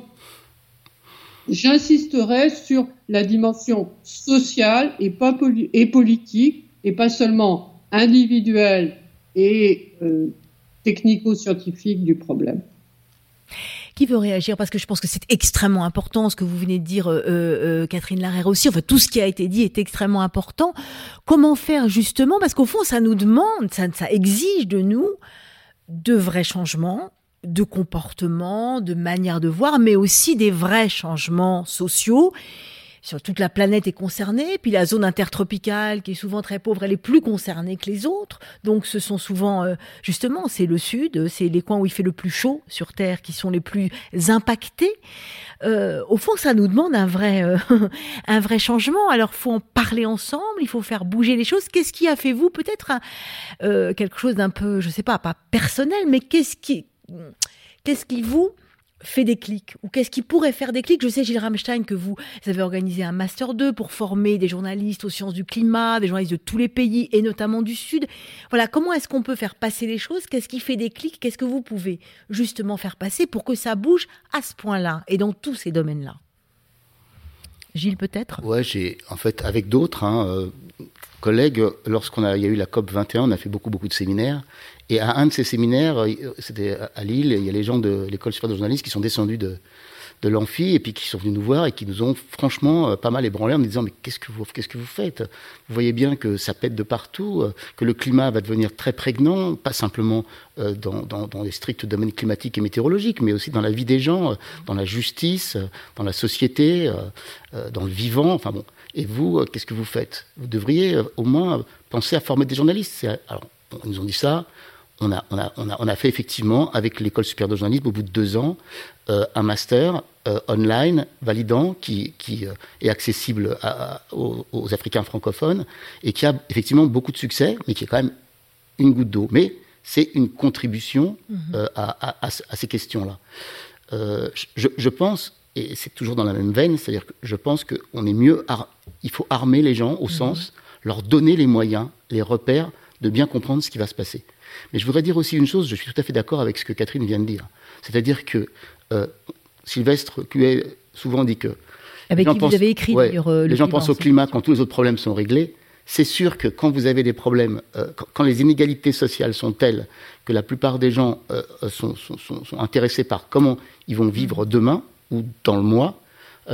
j'insisterai sur la dimension sociale et, pas et politique, et pas seulement individuelle et euh, technico-scientifique du problème. Qui veut réagir? Parce que je pense que c'est extrêmement important ce que vous venez de dire, euh, euh, Catherine Larère aussi. Enfin, tout ce qui a été dit est extrêmement important. Comment faire justement? Parce qu'au fond, ça nous demande, ça, ça exige de nous de vrais changements, de comportement, de manière de voir, mais aussi des vrais changements sociaux sur toute la planète est concernée, puis la zone intertropicale qui est souvent très pauvre, elle est plus concernée que les autres. Donc ce sont souvent euh, justement c'est le sud, c'est les coins où il fait le plus chaud sur Terre qui sont les plus impactés. Euh, au fond, ça nous demande un vrai euh, un vrai changement. Alors faut en parler ensemble, il faut faire bouger les choses. Qu'est-ce qui a fait vous peut-être quelque chose d'un peu, je sais pas, pas personnel, mais qu'est-ce qui qu'est-ce qui vous fait des clics ou qu'est-ce qui pourrait faire des clics? Je sais, Gilles Rammstein, que vous, avez organisé un Master 2 pour former des journalistes aux sciences du climat, des journalistes de tous les pays et notamment du Sud. Voilà, comment est-ce qu'on peut faire passer les choses? Qu'est-ce qui fait des clics? Qu'est-ce que vous pouvez justement faire passer pour que ça bouge à ce point-là et dans tous ces domaines-là? Gilles, peut-être? Ouais, j'ai, en fait, avec d'autres hein, euh, collègues, lorsqu'on a, il y a eu la COP 21, on a fait beaucoup, beaucoup de séminaires. Et à un de ces séminaires, euh, c'était à Lille, il y a les gens de l'école supérieure de journalisme qui sont descendus de, de l'amphi et puis qui sont venus nous voir et qui nous ont franchement euh, pas mal ébranlé en nous disant mais qu'est-ce que vous qu'est-ce que vous faites? Vous voyez bien que ça pète de partout, euh, que le climat va devenir très prégnant, pas simplement dans, dans, dans les stricts domaines climatiques et météorologiques, mais aussi dans la vie des gens, dans la justice, dans la société, dans le vivant. Enfin bon. Et vous, qu'est-ce que vous faites? Vous devriez au moins penser à former des journalistes. Alors, ils nous ont dit ça on a, on, a, on, a, on a, fait effectivement, avec l'école supérieure de journalisme, au bout de deux ans, euh, un master euh, online validant qui, qui euh, est accessible à, aux, aux, Africains francophones et qui a effectivement beaucoup de succès, mais qui est quand même une goutte d'eau. Mais c'est une contribution mmh. à, à, à, ces questions-là. Je, je, pense, et c'est toujours dans la même veine, c'est-à-dire que je pense qu'on est mieux, il faut armer les gens au mmh. sens, leur donner les moyens, les repères de bien comprendre ce qui va se passer. Mais je voudrais dire aussi une chose, je suis tout à fait d'accord avec ce que Catherine vient de dire. C'est-à-dire que euh, Sylvestre Cuet souvent dit que. Avec qui vous avez écrit ouais, euh, Les gens pensent au climat quand tous les autres problèmes sont réglés. C'est sûr que quand vous avez des problèmes, euh, quand, quand, les inégalités sociales sont telles que la plupart des gens euh, sont, sont, sont, sont, intéressés par comment ils vont vivre demain ou dans le mois,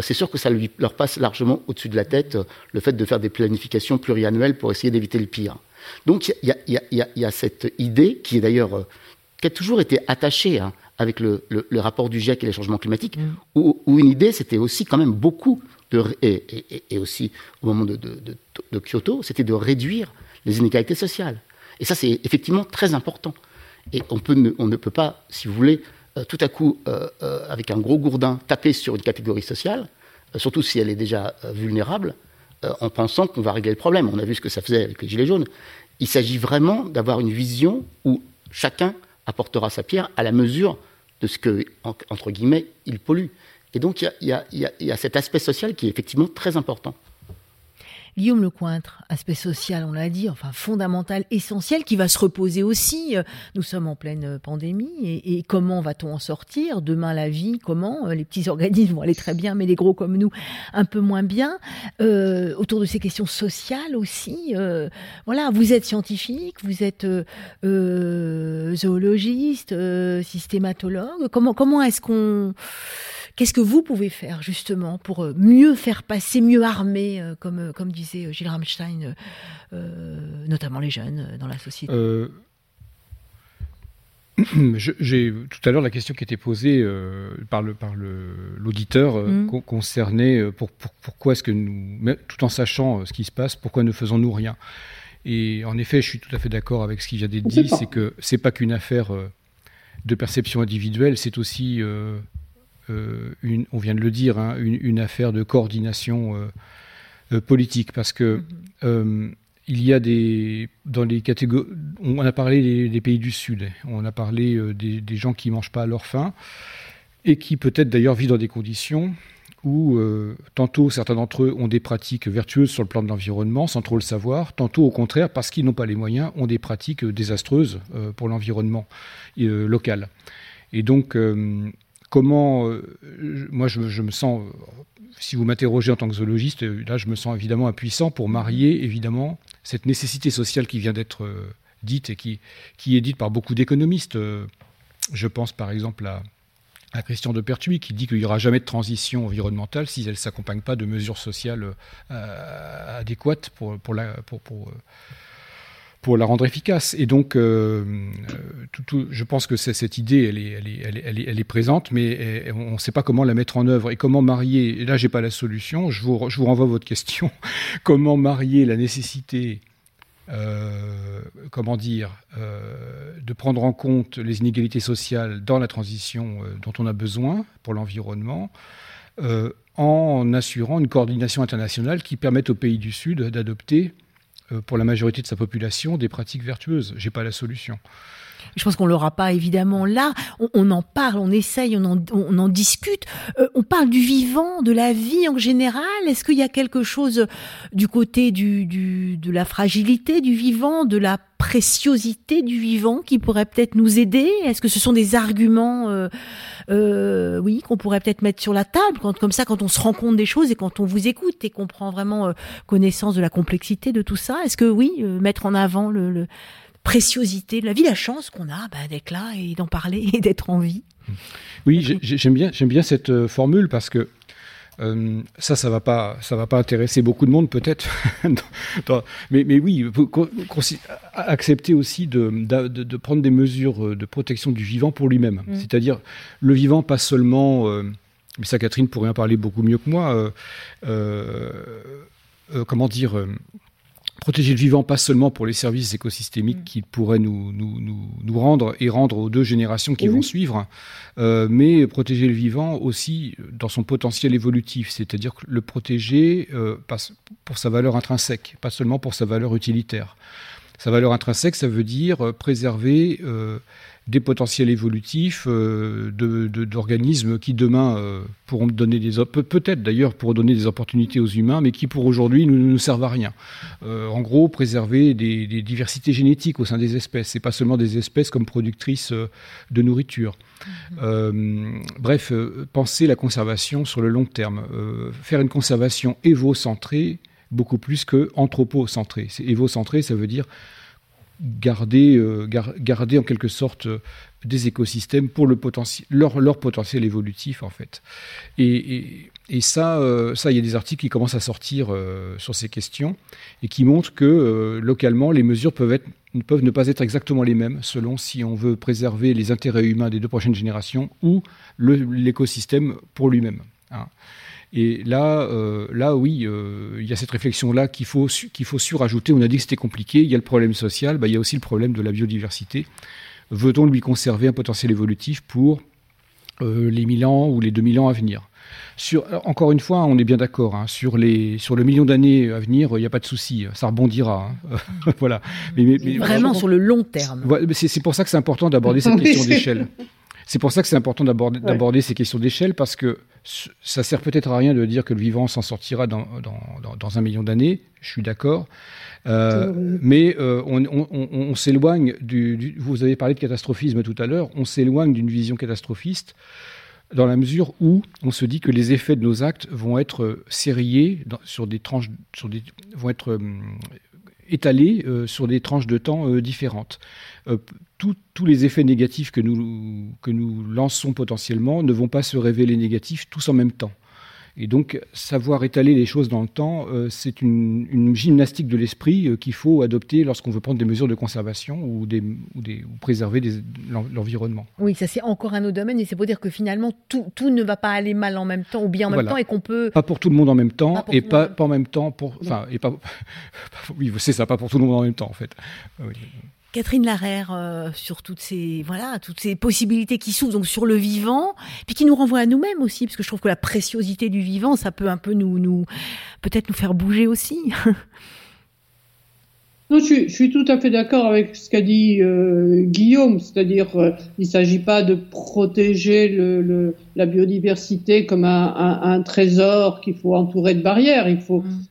c'est sûr que ça lui, leur passe largement au-dessus de la tête le fait de faire des planifications pluriannuelles pour essayer d'éviter le pire. Donc il y a, y, a, y, a, y a, cette idée qui est d'ailleurs euh, qui a toujours été attachée hein, avec le, le, le, rapport du GIEC et les changements climatiques, mmh. où, où, une idée c'était aussi quand même beaucoup de et, et, et aussi au moment de, de, de, de Kyoto, c'était de réduire les inégalités sociales. Et ça c'est effectivement très important. Et on, peut ne, on ne peut pas, si vous voulez, euh, tout à coup, euh, euh, avec un gros gourdin, taper sur une catégorie sociale, surtout si elle est déjà vulnérable, en pensant qu'on va régler le problème. On a vu ce que ça faisait avec les Gilets jaunes. Il s'agit vraiment d'avoir une vision où chacun apportera sa pierre à la mesure de ce que, entre guillemets, il pollue. Et donc, il y, y, y a, cet aspect social qui est effectivement très important. Guillaume Lecointre, aspect social, on l'a dit, enfin fondamental, essentiel, qui va se reposer aussi. Nous sommes en pleine pandémie et, comment va-t-on en sortir? Demain, la vie, comment? Les petits organismes vont aller très bien, mais les gros comme nous, un peu moins bien. Euh, autour de ces questions sociales aussi. Euh, voilà, vous êtes scientifique, vous êtes euh, zoologiste, systématologue. Comment, comment est-ce qu'on Qu'est-ce que vous pouvez faire justement pour euh, mieux faire passer, mieux armer, euh, comme, euh, comme disait Gilles Rammstein, notamment les jeunes dans la société? J'ai tout à l'heure la question qui était posée par le par l'auditeur mmh. concernait pour, pourquoi est-ce que nous, tout en sachant ce qui se passe, pourquoi ne faisons-nous rien? Et en effet, je suis tout à fait d'accord avec ce qui vient d'être dit, c'est que c'est pas qu'une affaire de perception individuelle, c'est aussi euh, une, on vient de le dire, hein, une, affaire de coordination euh, euh, politique, parce que mhm. il y a des dans les catégories, on a parlé des, pays du Sud, on a parlé des, gens qui mangent pas à leur faim et qui peut-être d'ailleurs vivent dans des conditions où tantôt certains d'entre eux ont des pratiques vertueuses sur le plan de l'environnement sans trop le savoir, tantôt au contraire parce qu'ils n'ont pas les moyens ont des pratiques désastreuses pour l'environnement local. Et donc comment, euh, moi je, me sens, si vous m'interrogez en tant que zoologiste, euh, là je me sens évidemment impuissant pour marier évidemment cette nécessité sociale qui vient d'être euh, dite et qui, est dite par beaucoup d'économistes. je pense par exemple à, Christian de Pertuis qui dit qu'il n'y aura jamais de transition environnementale si elle ne s'accompagne pas de mesures sociales adéquates pour pour la rendre efficace. Et donc, euh, tout, je pense que cette idée, elle est, présente, mais on ne sait pas comment la mettre en œuvre et comment marier. Et là, j'ai pas la solution. Je vous, renvoie votre question. comment marier la nécessité, euh, comment dire, euh, de prendre en compte les inégalités sociales dans la transition dont on a besoin pour l'environnement. en assurant une coordination internationale qui permette aux pays du Sud d'adopter euh, pour la majorité de sa population des pratiques vertueuses. J'ai pas la solution. Je pense qu'on l'aura pas évidemment là. On, en parle, on essaye, on en, discute. Euh, on parle du vivant, de la vie en général. Est-ce qu'il y a quelque chose du côté du, du, de la fragilité du vivant, de la préciosité du vivant qui pourrait peut-être nous aider? Est-ce que ce sont des arguments, euh, euh, oui, qu'on pourrait peut-être mettre sur la table quand, Comme ça, quand on se rend compte des choses et quand on vous écoute et qu'on prend vraiment euh, connaissance de la complexité de tout ça, est-ce que oui, euh, mettre en avant le préciosité de la vie, la chance qu'on a bah, d'être là et d'en parler et d'être en vie Oui, j'aime bien, j'aime bien cette formule parce que euh, ça, ça va pas, ça va pas intéresser beaucoup de monde peut-être. mais, mais, oui, accepter aussi de, de, prendre des mesures euh, de protection du vivant pour lui-même. Mm. C'est-à-dire le vivant, pas seulement. Euh, mais ça, Catherine pourrait en parler beaucoup mieux que moi. comment dire protéger le vivant, pas seulement pour les services écosystémiques mm. qu'il pourrait nous, nous, nous, rendre et rendre aux deux générations qui vont suivre, euh, mais protéger le vivant aussi dans son potentiel évolutif, c'est-à-dire le protéger euh, pour sa valeur intrinsèque, pas seulement pour sa valeur utilitaire. Sa valeur intrinsèque, ça veut dire euh, préserver des potentiels évolutifs euh, d'organismes qui demain euh, pourront donner des peut-être d'ailleurs pour donner des opportunités aux humains, mais qui pour aujourd'hui ne nous servent à rien. Euh, en gros, préserver des, diversités génétiques au sein des espèces, et pas seulement des espèces comme productrices de nourriture. Mm-hmm. bref, penser la conservation sur le long terme, faire une conservation évocentrée beaucoup plus que anthropocentrée. Évocentrée, ça veut dire garder, euh, garder en quelque sorte euh, des écosystèmes pour le potentiel, leur, leur potentiel évolutif en fait. Et, et, ça, euh, ça, il y a des articles qui commencent à sortir sur ces questions et qui montrent que localement, les mesures peuvent, être, peuvent ne pas être exactement les mêmes selon si on veut préserver les intérêts humains des deux prochaines générations ou l'écosystème pour lui-même. Hein. Et là, euh, là oui, euh, il y a cette réflexion-là qu'il faut, qu'il faut surajouter. On a dit que c'était compliqué. Il y a le problème social, bah, il y a aussi le problème de la biodiversité. Veut-on lui conserver un potentiel évolutif pour euh, les 1000 ans ou les 2000 ans à venir? Sur, encore une fois, on est bien d'accord. Hein, sur, les, sur le million d'années à venir, il n'y a pas de souci, ça rebondira. Hein. voilà. Mais, Vraiment sur le long terme. c'est pour ça que c'est important d'aborder cette question d'échelle. C'est pour ça que c'est important d'aborder ces questions d'échelle parce que ça sert peut-être à rien de dire que le vivant s'en sortira dans, un million d'années. Je suis d'accord. Euh, mais euh, on, s'éloigne du, Vous avez parlé de catastrophisme tout à l'heure. On s'éloigne d'une vision catastrophiste dans la mesure où on se dit que les effets de nos actes vont être euh, sériés sur des tranches, sur des, vont être étalés sur des tranches de temps différentes. tous les effets négatifs que nous, que nous lançons potentiellement ne vont pas se révéler négatifs tous en même temps. Et donc, savoir étaler les choses dans le temps, euh, c'est une, gymnastique de l'esprit euh, qu'il faut adopter lorsqu'on veut prendre des mesures de conservation ou, des, ou, des, préserver l'environnement. Oui, ça c'est encore un autre domaine, et c'est pour dire que finalement, tout, tout, ne va pas aller mal en même temps, ou bien en même temps, et qu'on peut... Pas pour tout le monde en même temps, et pas, pas, en même temps pour... Enfin, et pas... oui, c'est ça, pas pour tout le monde en même temps, en fait. Oui. Catherine Larère euh, sur toutes ces voilà toutes ces possibilités qui s'ouvrent donc sur le vivant, puis qui nous renvoient à nous-mêmes aussi, parce que je trouve que la préciosité du vivant, ça peut un peu nous nous peut-être nous faire bouger aussi. Non, je, suis tout à fait d'accord avec ce qu'a dit euh, Guillaume, c'est-à-dire euh, il ne s'agit pas de protéger le, la biodiversité comme un, un, trésor qu'il faut entourer de barrières, il faut mm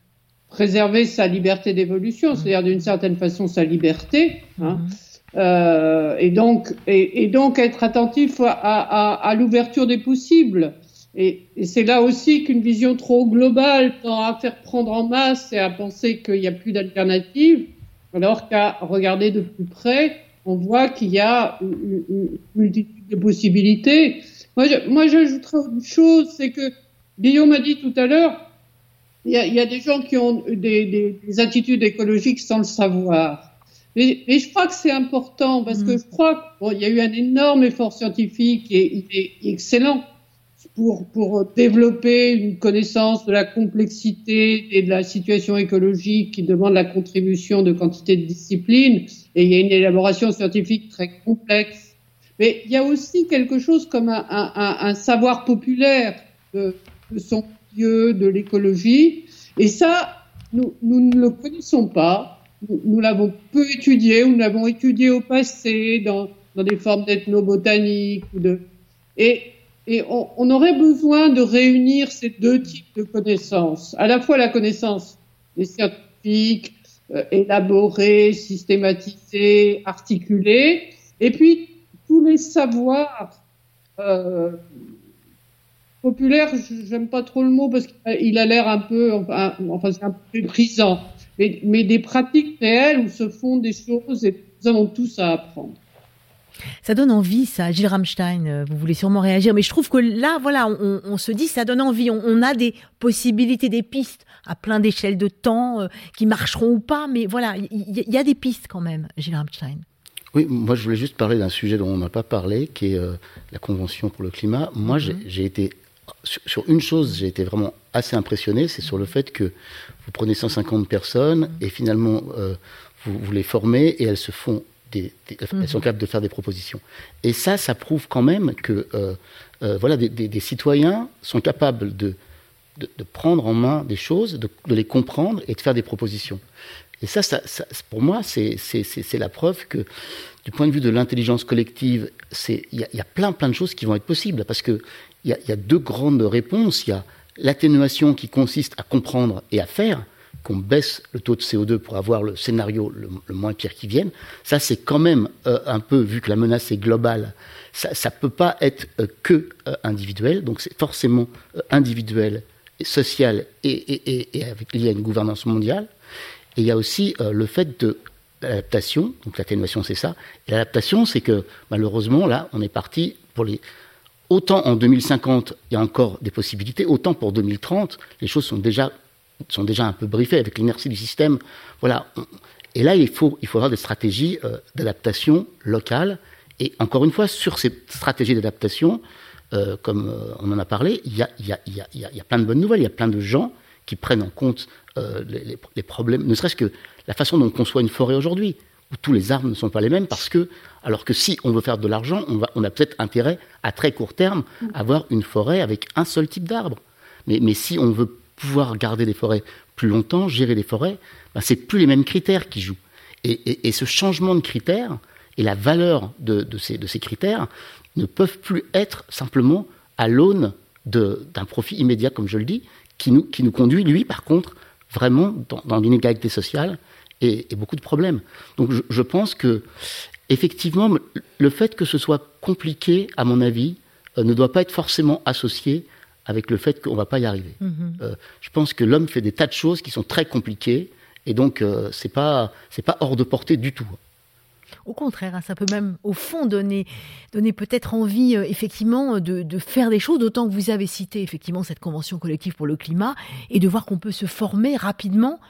préserver sa liberté d'évolution, mmh. c'est-à-dire d'une certaine façon sa liberté, hein, mmh. euh, et donc et, donc être attentif à, à, à l'ouverture des possibles. Et, et c'est là aussi qu'une vision trop globale tend à faire prendre en masse et à penser qu'il n'y a plus d'alternative, alors qu'à regarder de plus près, on voit qu'il y a une, multitude de possibilités. Moi, moi j'ajouterais une chose, c'est que Guillaume a dit tout à l'heure, il y, a, il y a, des gens qui ont des, des, des, attitudes écologiques sans le savoir. Mais, mais je crois que c'est important parce que mm. je crois qu'il y a eu un énorme effort scientifique et il est excellent pour, pour développer une connaissance de la complexité et de la situation écologique qui demande la contribution de quantité de disciplines. Et il y a une élaboration scientifique très complexe. Mais il y a aussi quelque chose comme un, un, un savoir populaire de, de son de l'écologie. Et ça, nous, nous, ne le connaissons pas. Nous, l'avons peu étudié, nous l'avons étudié au passé dans, dans des formes d'ethnobotanique ou de, et, et on, on, aurait besoin de réunir ces deux types de connaissances. À la fois la connaissance des scientifiques, euh, élaborée, systématisée, articulée, et puis tous les savoirs euh, populaire, j'aime pas trop le mot parce qu'il a l'air un peu, enfin, c'est un peu méprisant. Mais, mais, des pratiques réelles où se font des choses et nous avons tous à apprendre. Ça donne envie, ça. Gilles Rammstein, euh, vous voulez sûrement réagir, mais je trouve que là, voilà, on, on se dit, ça donne envie. On, on, a des possibilités, des pistes à plein d'échelles de temps euh, qui marcheront ou pas, mais voilà, il y, a des pistes quand même, Gilles Rammstein. Oui, moi je voulais juste parler d'un sujet dont on n'a pas parlé, qui est euh, la Convention pour le climat. Moi, mm-hmm. j'ai été sur, une chose, j'ai été vraiment assez impressionné, c'est sur le fait que vous prenez 150 personnes et finalement euh, vous, vous, les formez et elles se font des, elles sont mhm. capables de faire des propositions. Et ça, ça prouve quand même que euh, euh, voilà, des, des, citoyens sont capables de, de, de, prendre en main des choses, de, les comprendre et de faire des propositions. Et ça, ça, ça pour moi, c'est la preuve que du point de vue de l'intelligence collective, il y, y, a plein plein de choses qui vont être possibles parce que il y, a deux grandes réponses. Il y a l'atténuation qui consiste à comprendre et à faire, qu'on baisse le taux de CO2 pour avoir le scénario le, moins pire qui vienne. Ça, c'est quand même euh, un peu, vu que la menace est globale, ça ne peut pas être euh, que euh, individuel. Donc c'est forcément individuel, social et, et, et, avec lié à une gouvernance mondiale. Et il y a aussi le fait de l'adaptation. Donc l'atténuation, c'est ça. L'adaptation, c'est que malheureusement, là, on est parti pour les autant en 2050, il y a encore des possibilités, autant pour 2030, les choses sont déjà, un peu briefées avec l'inertie du système. Voilà. Et là, il faut, il avoir des stratégies euh, d'adaptation locale. Et encore une fois, sur ces stratégies d'adaptation, euh, comme euh, on en a parlé, il y a, plein de bonnes nouvelles. Il y a plein de gens qui prennent en compte les, les, problèmes, ne serait-ce que la façon dont on conçoit une forêt aujourd'hui tous les arbres ne sont pas les mêmes, parce que, alors que si on veut faire de l'argent, on, a peut-être intérêt à très court terme à avoir une forêt avec un seul type d'arbre. Mais, si on veut pouvoir garder des forêts plus longtemps, gérer des forêts, ben c'est plus les mêmes critères qui jouent. Et, ce changement de critères et la valeur de, ces, critères, ne peuvent plus être simplement à l'aune d'un profit immédiat, comme je le dis, qui nous, conduit, lui, par contre, vraiment dans l'inégalité sociale et, beaucoup de problèmes. Donc je, pense que, effectivement, le fait que ce soit compliqué, à mon avis, euh, ne doit pas être forcément associé avec le fait qu'on ne va pas y arriver. Mm-hmm. Euh, je pense que l'homme fait des tas de choses qui sont très compliquées, et donc euh, ce n'est pas, hors de portée du tout. Au contraire, hein, ça peut même, au fond, donner, donner peut-être envie, euh, effectivement, de, de, faire des choses, d'autant que vous avez cité, effectivement, cette convention collective pour le climat, et de voir qu'on peut se former rapidement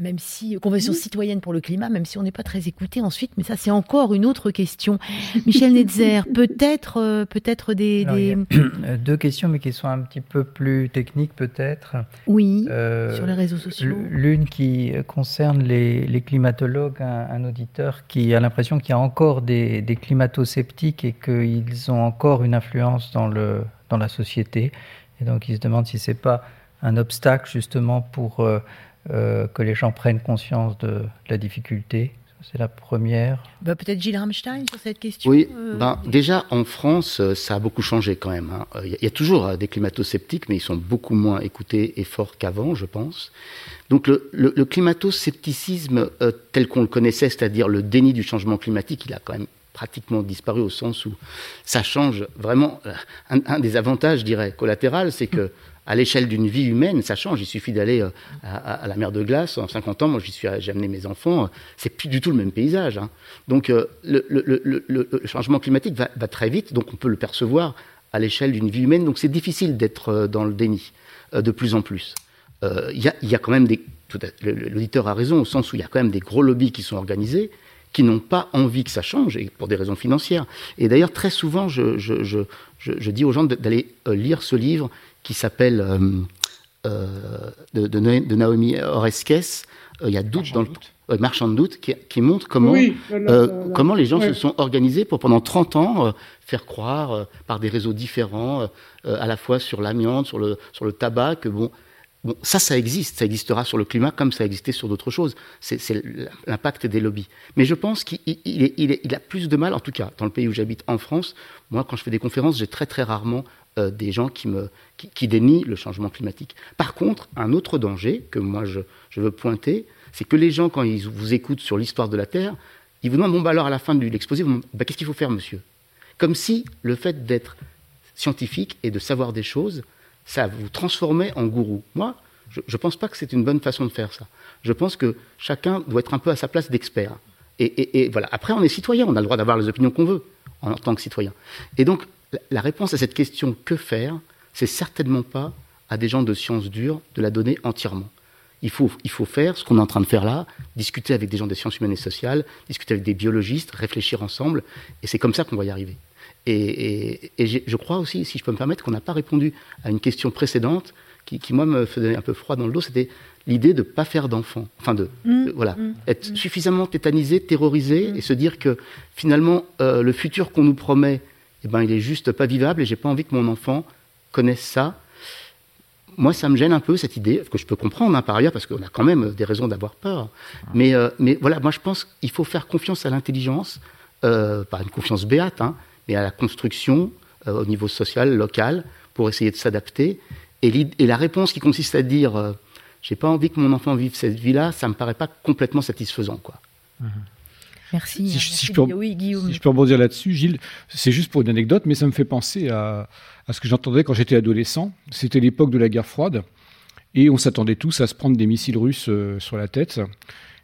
même si convention citoyenne pour le climat, même si on n'est pas très écouté ensuite, mais ça c'est encore une autre question. Michel Netzer, peut-être, euh, peut-être des, deux questions, mais qui sont un petit peu plus techniques peut-être. Oui. Euh, sur les réseaux sociaux. L'une qui concerne les, climatologues, un, auditeur qui a l'impression qu'il y a encore des, des climato-sceptiques et qu'ils ont encore une influence dans le dans la société, et donc il se demande si c'est pas un obstacle justement pour euh, euh, que les gens prennent conscience de la difficulté c'est la première. Bah, Peut-être Gilles Rammstein sur cette question. Oui, euh, ben, déjà en France, euh, ça a beaucoup changé quand même. Hein. Il y, a toujours des climato-sceptiques, mais ils sont beaucoup moins écoutés et forts qu'avant, je pense. Donc le, le, climato-scepticisme tel qu'on le connaissait, c'est-à-dire le déni du changement climatique, il a quand même pratiquement disparu au sens où ça change vraiment. Un, un des avantages, je dirais, collatéral, c'est que à l'échelle d'une vie humaine, ça change. Il suffit d'aller euh, à, la mer de glace. En 50 ans, moi, j'y suis, j'ai amené mes enfants. C'est plus du tout le même paysage. Hein. Donc, euh, le, changement climatique va, très vite. Donc, on peut le percevoir à l'échelle d'une vie humaine. Donc, c'est difficile d'être euh, dans le déni de plus en plus. Il y, a, quand même des. L'auditeur a raison au sens où il y a quand même des gros lobbies qui sont organisés qui n'ont pas envie que ça change, et pour des raisons financières. Et d'ailleurs, très souvent, je dis aux gens d'aller lire ce livre qui s'appelle euh, euh, de, Naomi Oreskes, euh, il y a doute dans le marchand de doute qui, montre comment, comment les gens se sont organisés pour pendant 30 ans faire croire par des réseaux différents, à la fois sur l'amiante, sur le, sur le tabac, que bon, bon, ça, ça existe, ça existera sur le climat comme ça a existé sur d'autres choses. C'est l'impact des lobbies. Mais je pense qu'il il, il, a plus de mal, en tout cas dans le pays où j'habite, en France. Moi, quand je fais des conférences, j'ai très très rarement euh, des gens qui, me, qui, dénient le changement climatique. Par contre, un autre danger que moi je, veux pointer, c'est que les gens, quand ils vous écoutent sur l'histoire de la Terre, ils vous demandent, bon, bah alors à la fin de l'exposé, bah, qu'est-ce qu'il faut faire, monsieur? Comme si le fait d'être scientifique et de savoir des choses, ça vous transformait en gourou. Moi, je ne pense pas que c'est une bonne façon de faire ça. Je pense que chacun doit être un peu à sa place d'expert. Et, et, voilà. Après, on est citoyen, on a le droit d'avoir les opinions qu'on veut en tant que citoyen. Et donc, la réponse à cette question que faire, c'est certainement pas à des gens de sciences dures de la donner entièrement. Il faut, il faut faire ce qu'on est en train de faire là, discuter avec des gens des sciences humaines et sociales, discuter avec des biologistes, réfléchir ensemble, et c'est comme ça qu'on va y arriver. Et, je crois aussi, si je peux me permettre, qu'on n'a pas répondu à une question précédente qui, moi, me faisait un peu froid dans le dos, c'était l'idée de ne pas faire d'enfants. Enfin, de, mmh. voilà, mmh. être suffisamment tétanisé, terrorisé, mmh. et se dire que finalement, euh, le futur qu'on nous promet eh ben, il est juste pas vivable et j'ai pas envie que mon enfant connaisse ça. Moi, ça me gêne un peu cette idée, que je peux comprendre hein, par ailleurs, parce qu'on a quand même des raisons d'avoir peur. Mais, euh, mais voilà, moi je pense qu'il faut faire confiance à l'intelligence, euh, pas une confiance béate, hein, mais à la construction euh, au niveau social, local, pour essayer de s'adapter. Et, et, la réponse qui consiste à dire euh, j'ai pas envie que mon enfant vive cette vie-là, ça me paraît pas complètement satisfaisant, quoi. Mmh. Merci. Si, je, peux, si je peux rebondir là-dessus, Gilles, c'est juste pour une anecdote, mais ça me fait penser à, à ce que j'entendais quand j'étais adolescent. C'était l'époque de la guerre froide, et on s'attendait tous à se prendre des missiles russes euh, sur la tête.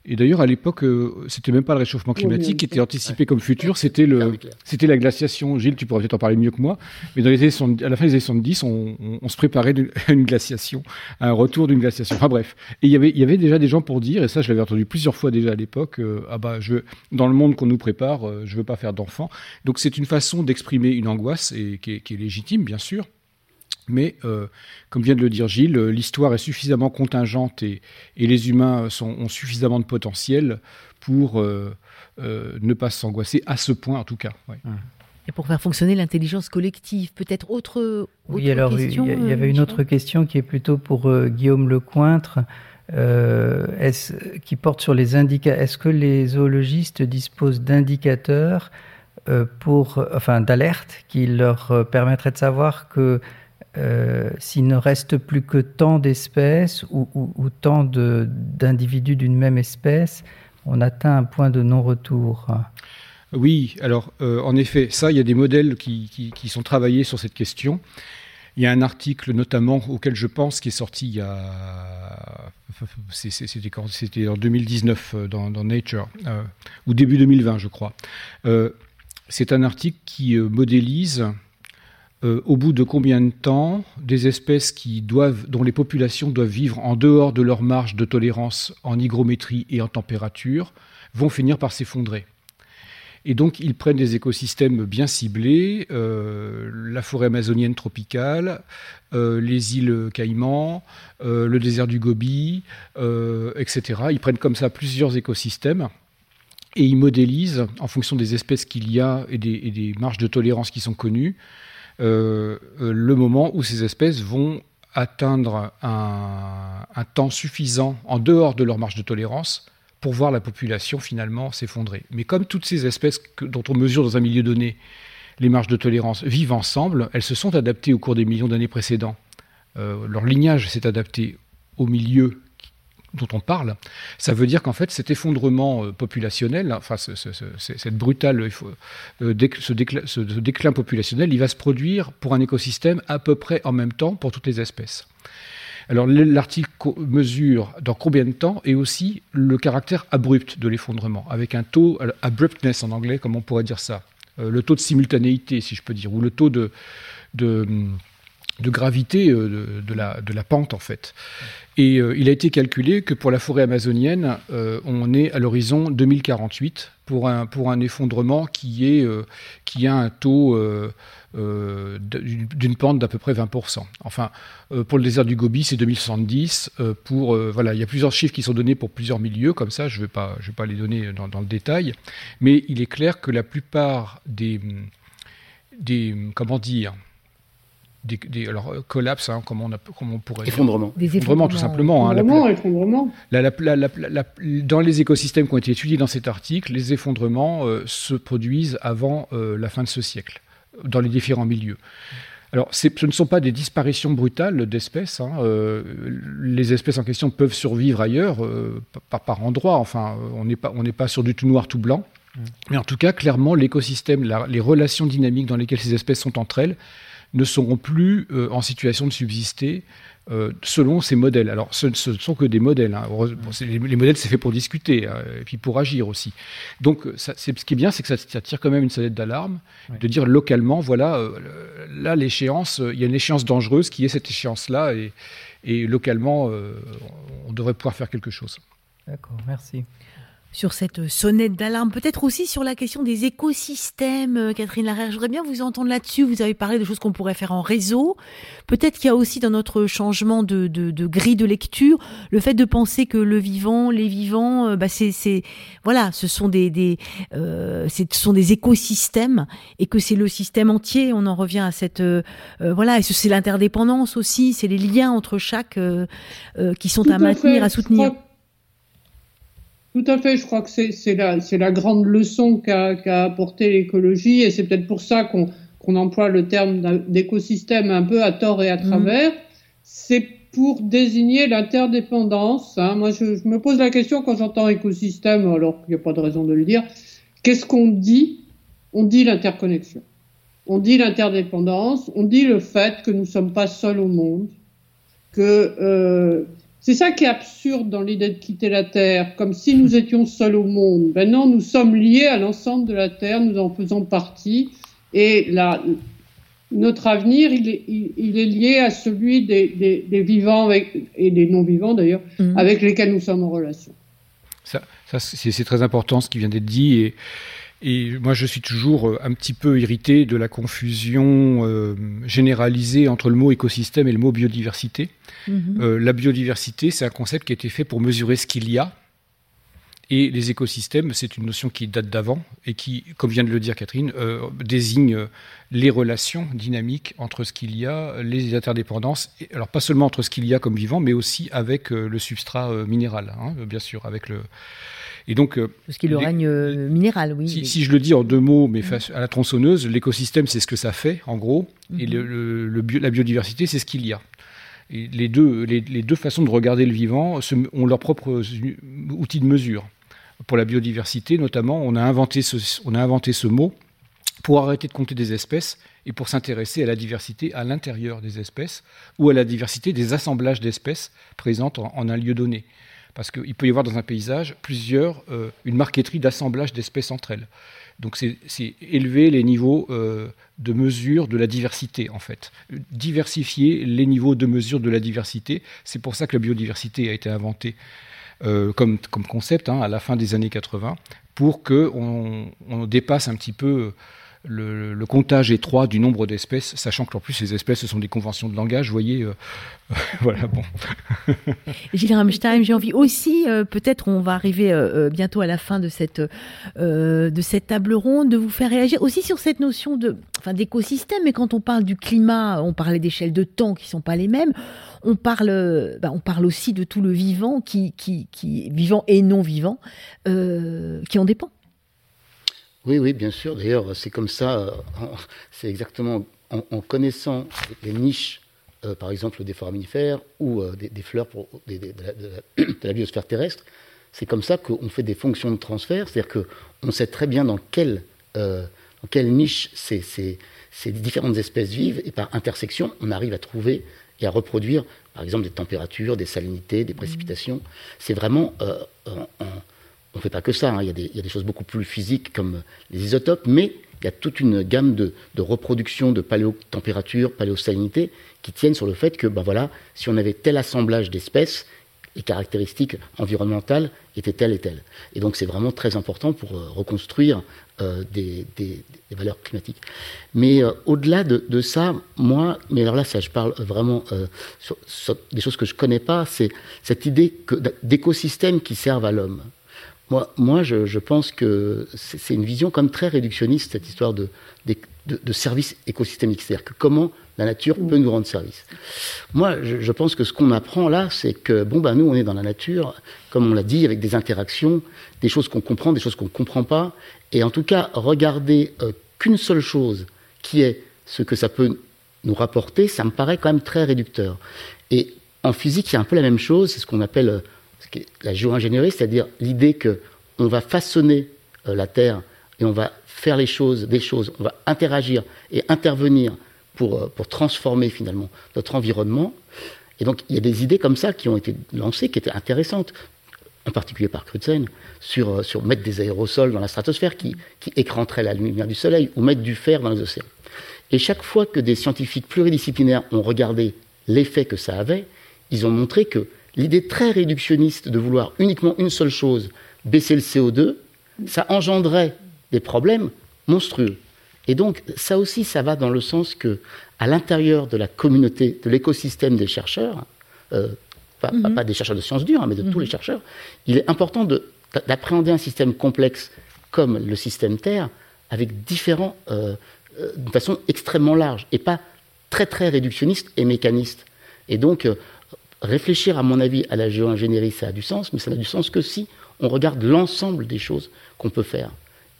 Et d'ailleurs, à l'époque, euh, c'était même pas le réchauffement climatique qui était anticipé comme futur, c'était le, c'était la glaciation. Gilles, tu pourrais peut-être en parler mieux que moi. Mais dans les années à la fin des années 70, on, on, se préparait à une glaciation, à un retour d'une glaciation. Enfin bref. Et il y avait, il y avait déjà des gens pour dire, et ça, je l'avais entendu plusieurs fois déjà à l'époque, euh, ah bah, je, dans le monde qu'on nous prépare, euh, je veux pas faire d'enfants. Donc c'est une façon d'exprimer une angoisse et qui est, qui est légitime, bien sûr. Mais, euh, comme vient de le dire Gilles, l'histoire est suffisamment contingente et, les humains ont suffisamment de potentiel pour euh, euh, ne pas s'angoisser à ce point, en tout cas. Et pour faire fonctionner l'intelligence collective, peut-être autre, autre oui, alors, question Il y, avait une autre question qui est plutôt pour Guillaume Lecointre. qui porte sur les indicateurs. Est-ce que les zoologistes disposent d'indicateurs pour, enfin, d'alerte qui leur permettrait de savoir que s'il ne reste plus que tant d'espèces ou, tant d'individus d'une même espèce, on atteint un point de non-retour. Oui, alors en effet, ça, il y a des modèles qui, sont travaillés sur cette question. Il y a un article notamment auquel je pense qui est sorti il y a. C'était en 2019 euh, dans, Nature, euh, ou début 2020, je crois. Euh, c'est un article qui modélise au bout de combien de temps des espèces qui doivent, dont les populations doivent vivre en dehors de leur marge de tolérance en hygrométrie et en température vont finir par s'effondrer. Et donc, ils prennent des écosystèmes bien ciblés, euh, la forêt amazonienne tropicale, euh, les îles Caïmans, euh, le désert du Gobi, etc. Ils prennent comme ça plusieurs écosystèmes et ils modélisent, en fonction des espèces qu'il y a et des, marges de tolérance qui sont connues, le moment où ces espèces vont atteindre un, temps suffisant en dehors de leur marge de tolérance pour voir la population finalement s'effondrer. Mais comme toutes ces espèces dont on mesure dans un milieu donné les marges de tolérance vivent ensemble, elles se sont adaptées au cours des millions d'années précédents. Euh, leur lignage s'est adapté au milieu dont on parle, ça veut dire qu'en fait cet effondrement euh, populationnel, enfin cette euh, ce, déclin populationnel, il va se produire pour un écosystème à peu près en même temps pour toutes les espèces. Alors l'article mesure dans combien de temps et aussi le caractère abrupt de l'effondrement, avec un taux, abruptness en anglais, comme on pourrait dire ça, euh, le taux de simultanéité, si je peux dire, ou le taux de, de, gravité euh, de, la, de la pente, en fait. Et euh, il a été calculé que pour la forêt amazonienne, on est à l'horizon 2048 pour un, effondrement qui, a un taux euh, d'une pente d'à peu près 20%. Enfin, euh, pour le désert du Gobi, c'est 2070. Euh, pour, voilà, il y a plusieurs chiffres qui sont donnés pour plusieurs milieux, comme ça, je ne vais, pas, je vais pas les donner dans, le détail. Mais il est clair que la plupart des, des comment dire, des, alors collapse, hein, comment, on comment on pourrait effondrement, des effondrements, tout simplement. Hein, effondrement, dans les écosystèmes qui ont été étudiés dans cet article, les effondrements se produisent avant la fin de ce siècle dans les différents milieux. Alors, ce ne sont pas des disparitions brutales d'espèces. Hein. Euh, les espèces en question peuvent survivre ailleurs, euh, par, par endroits. Enfin, on n'est pas, pas sur du tout noir, tout blanc. Mm. Mais en tout cas, clairement, l'écosystème, les relations dynamiques dans lesquelles ces espèces sont entre elles, ne seront plus euh, en situation de subsister euh, selon ces modèles. Alors, ce ne sont que des modèles. Hein. Les, modèles, c'est fait pour discuter hein, et puis pour agir aussi. Donc, ça, ce qui est bien, c'est que ça, tire quand même une sonnette d'alarme de dire localement, voilà, euh, là, l'échéance, il y a une échéance dangereuse qui est cette échéance-là et, et localement, on devrait pouvoir faire quelque chose. D'accord, merci sur cette sonnette d'alarme, peut-être aussi sur la question des écosystèmes. Euh, Catherine Larère, je voudrais bien vous entendre là-dessus. Vous avez parlé de choses qu'on pourrait faire en réseau. Peut-être qu'il y a aussi dans notre changement de, grille de lecture le fait de penser que le vivant, les vivants, euh, bah c'est, voilà, ce sont des, des euh, ce sont des écosystèmes et que c'est le système entier. On en revient à cette voilà, et c'est l'interdépendance aussi, c'est les liens entre chaque qui sont à, maintenir, à soutenir. Tout à fait, je crois que c'est la, la, grande leçon qu'a apporté l'écologie et c'est peut-être pour ça qu'on emploie le terme d'écosystème un peu à tort et à mmh. travers. C'est pour désigner l'interdépendance. Hein. Moi, je, je, me pose la question quand j'entends écosystème, alors qu'il n'y a pas de raison de le dire, qu'est-ce qu'on dit? On dit l'interconnexion. On dit l'interdépendance, on dit le fait que nous ne sommes pas seuls au monde, que euh, c'est ça qui est absurde dans l'idée de quitter la Terre, comme si nous étions seuls au monde. Ben non, nous sommes liés à l'ensemble de la Terre, nous en faisons partie, et notre avenir, il est, il, est, lié à celui des, des, vivants et des non-vivants d'ailleurs, mmh. avec lesquels nous sommes en relation. Ça, ça c'est très important ce qui vient d'être dit, et et moi, je suis toujours euh, un petit peu irrité de la confusion euh, généralisée entre le mot écosystème et le mot biodiversité. Mhm. Euh, la biodiversité, c'est un concept qui a été fait pour mesurer ce qu'il y a. Et les écosystèmes, c'est une notion qui date d'avant et qui, comme vient de le dire Catherine, désigne les relations dynamiques entre ce qu'il y a, les interdépendances. Et, alors pas seulement entre ce qu'il y a comme vivant, mais aussi avec le substrat minéral, hein, bien sûr, avec le Et donc, ce qui est le règne minéral, oui. Si, je le dis en deux mots, mais face à la tronçonneuse, l'écosystème, c'est ce que ça fait, en gros, et mhm. le, la biodiversité, c'est ce qu'il y a. Et les, deux, les, deux façons de regarder le vivant ont leurs propres outils de mesure. Pour la biodiversité, notamment, on a inventé ce, on a inventé ce mot pour arrêter de compter des espèces et pour s'intéresser à la diversité à l'intérieur des espèces ou à la diversité des assemblages d'espèces présentes en, un lieu donné. Parce qu'il peut y avoir dans un paysage plusieurs, euh, une marqueterie d'assemblage d'espèces entre elles. Donc c'est élever les niveaux euh, de mesure de la diversité, en fait. Diversifier les niveaux de mesure de la diversité. C'est pour ça que la biodiversité a été inventée euh, comme, concept hein, à la fin des années 80, pour qu'on on dépasse un petit peu le, comptage étroit du nombre d'espèces, sachant qu'en plus ces espèces ce sont des conventions de langage, vous voyez, euh, voilà, bon. Gilles Ramstein, j'ai envie aussi, euh, peut-être on va arriver euh, bientôt à la fin de cette, de cette table ronde, de vous faire réagir aussi sur cette notion de, enfin, d'écosystème, mais quand on parle du climat, on parlait d'échelles de temps qui sont pas les mêmes, on parle, bah, on parle aussi de tout le vivant, qui, qui, qui vivant et non vivant, qui en dépend. Oui, oui, bien sûr. D'ailleurs, c'est comme ça, euh, c'est exactement en, connaissant les niches, euh, par exemple des foraminifères ou euh, des, fleurs pour, de, la, biosphère terrestre, c'est comme ça qu'on fait des fonctions de transfert, c'est-à-dire qu'on sait très bien dans quelle, dans quelle niche ces, ces, ces, différentes espèces vivent, et par intersection, on arrive à trouver et à reproduire, par exemple, des températures, des salinités, des précipitations. C'est vraiment en on ne fait pas que ça, hein. il, y a des, choses beaucoup plus physiques comme les isotopes, mais il y a toute une gamme de, reproduction de paléotempérature, paléosalinité, qui tiennent sur le fait que, ben voilà, si on avait tel assemblage d'espèces, les caractéristiques environnementales étaient telles et telles. Et donc c'est vraiment très important pour euh, reconstruire euh, des, valeurs climatiques. Mais euh, au-delà de, ça, moi, mais alors là, ça, je parle vraiment des choses que je ne connais pas, c'est cette idée d'écosystèmes qui servent à l'homme. Moi, moi je, je pense que c'est une vision comme très réductionniste, cette histoire de, de, de service écosystémique. C'est-à-dire que comment la nature peut nous rendre service. Moi, je, je pense que ce qu'on apprend là, c'est que, bon, ben, nous, on est dans la nature, comme on l'a dit, avec des interactions, des choses qu'on comprend, des choses qu'on ne comprend pas. Et en tout cas, regarder euh, qu'une seule chose, qui est ce que ça peut nous rapporter, ça me paraît quand même très réducteur. Et en physique, il y a un peu la même chose, c'est ce qu'on appelle la géo-ingénierie, c'est-à-dire l'idée que on va façonner euh, la Terre et on va faire les choses, des choses, on va interagir et intervenir pour, euh, pour transformer finalement notre environnement. Et donc il y a des idées comme ça qui ont été lancées, qui étaient intéressantes, en particulier par Crutzen, sur, euh, sur mettre des aérosols dans la stratosphère qui, qui écranteraient la lumière du soleil, ou mettre du fer dans les océans. Et chaque fois que des scientifiques pluridisciplinaires ont regardé l'effet que ça avait, ils ont montré que l'idée très réductionniste de vouloir uniquement une seule chose, baisser le CO2, ça engendrait des problèmes monstrueux. Et donc, ça aussi, ça va dans le sens que, à l'intérieur de la communauté, de l'écosystème des chercheurs, euh, mhm. pas, des chercheurs de sciences dures, hein, mais de tous les mhm. chercheurs, il est important d'appréhender un système complexe comme le système Terre, avec différents, euh, euh, d'une façon extrêmement large, et pas très très réductionniste et mécaniste. Et donc, réfléchir, à mon avis, à la géo-ingénierie, ça a du sens, mais ça n'a du sens que si on regarde l'ensemble des choses qu'on peut faire.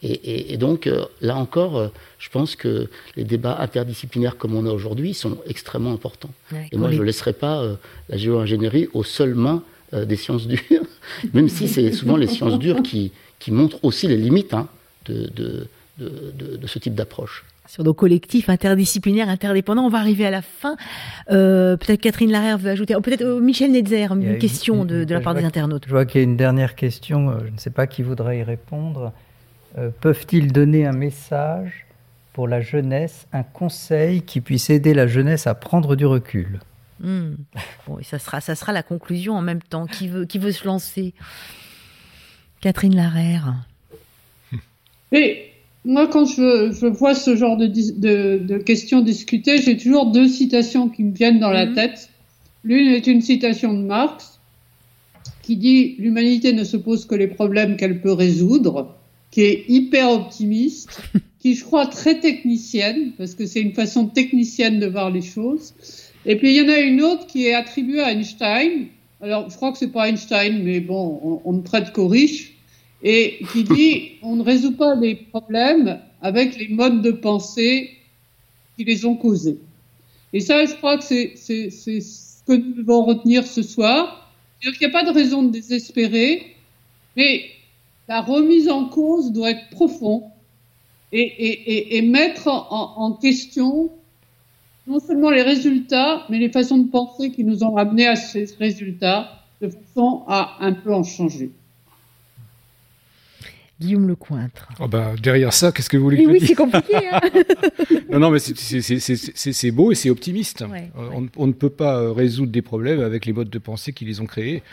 Et, donc, euh, là encore, euh, je pense que les débats interdisciplinaires comme on a aujourd'hui sont extrêmement importants. et moi, je ne laisserai pas euh, la géo-ingénierie aux seules mains des sciences dures, même si c'est souvent les sciences dures qui, qui montrent aussi les limites hein, de, de, de ce type d'approche sur nos collectifs interdisciplinaires, interdépendants. On va arriver à la fin. Euh, peut-être Catherine Larère veut ajouter, peut-être euh, Michel Netzer, une, question de, la part des internautes. Je vois qu'il y a une dernière question, euh, je ne sais pas qui voudrait y répondre. Peuvent-ils donner un message pour la jeunesse, un conseil qui puisse aider la jeunesse à prendre du recul? Hmm. Bon, ça sera, ça sera la conclusion en même temps. Qui veut, qui veut se lancer? Catherine Larère. Oui, moi, quand je, vois ce genre de, questions discutées, j'ai toujours deux citations qui me viennent dans la mhm. tête. L'une est une citation de Marx qui dit l'humanité ne se pose que les problèmes qu'elle peut résoudre, qui est hyper optimiste, qui je crois très technicienne parce que c'est une façon technicienne de voir les choses. Et puis il y en a une autre qui est attribuée à Einstein. Alors je crois que c'est pas Einstein, mais bon, on, on ne prête qu'aux riches et qui dit on ne résout pas les problèmes avec les modes de pensée qui les ont causés. Et ça, je crois que c'est ce que nous devons retenir ce soir. Qu'il n'y a pas de raison de désespérer, mais la remise en cause doit être profonde et, et, et, mettre en, en, question non seulement les résultats, mais les façons de penser qui nous ont amenés à ces résultats, de façon à un peu en changer. Guillaume Lecointre. Oh bah, derrière ça, qu'est-ce que vous voulez que Oui, c'est compliqué. Hein non, non, mais c'est beau et c'est optimiste. Euh, on, ne peut pas euh, résoudre des problèmes avec les modes de pensée qui les ont créés.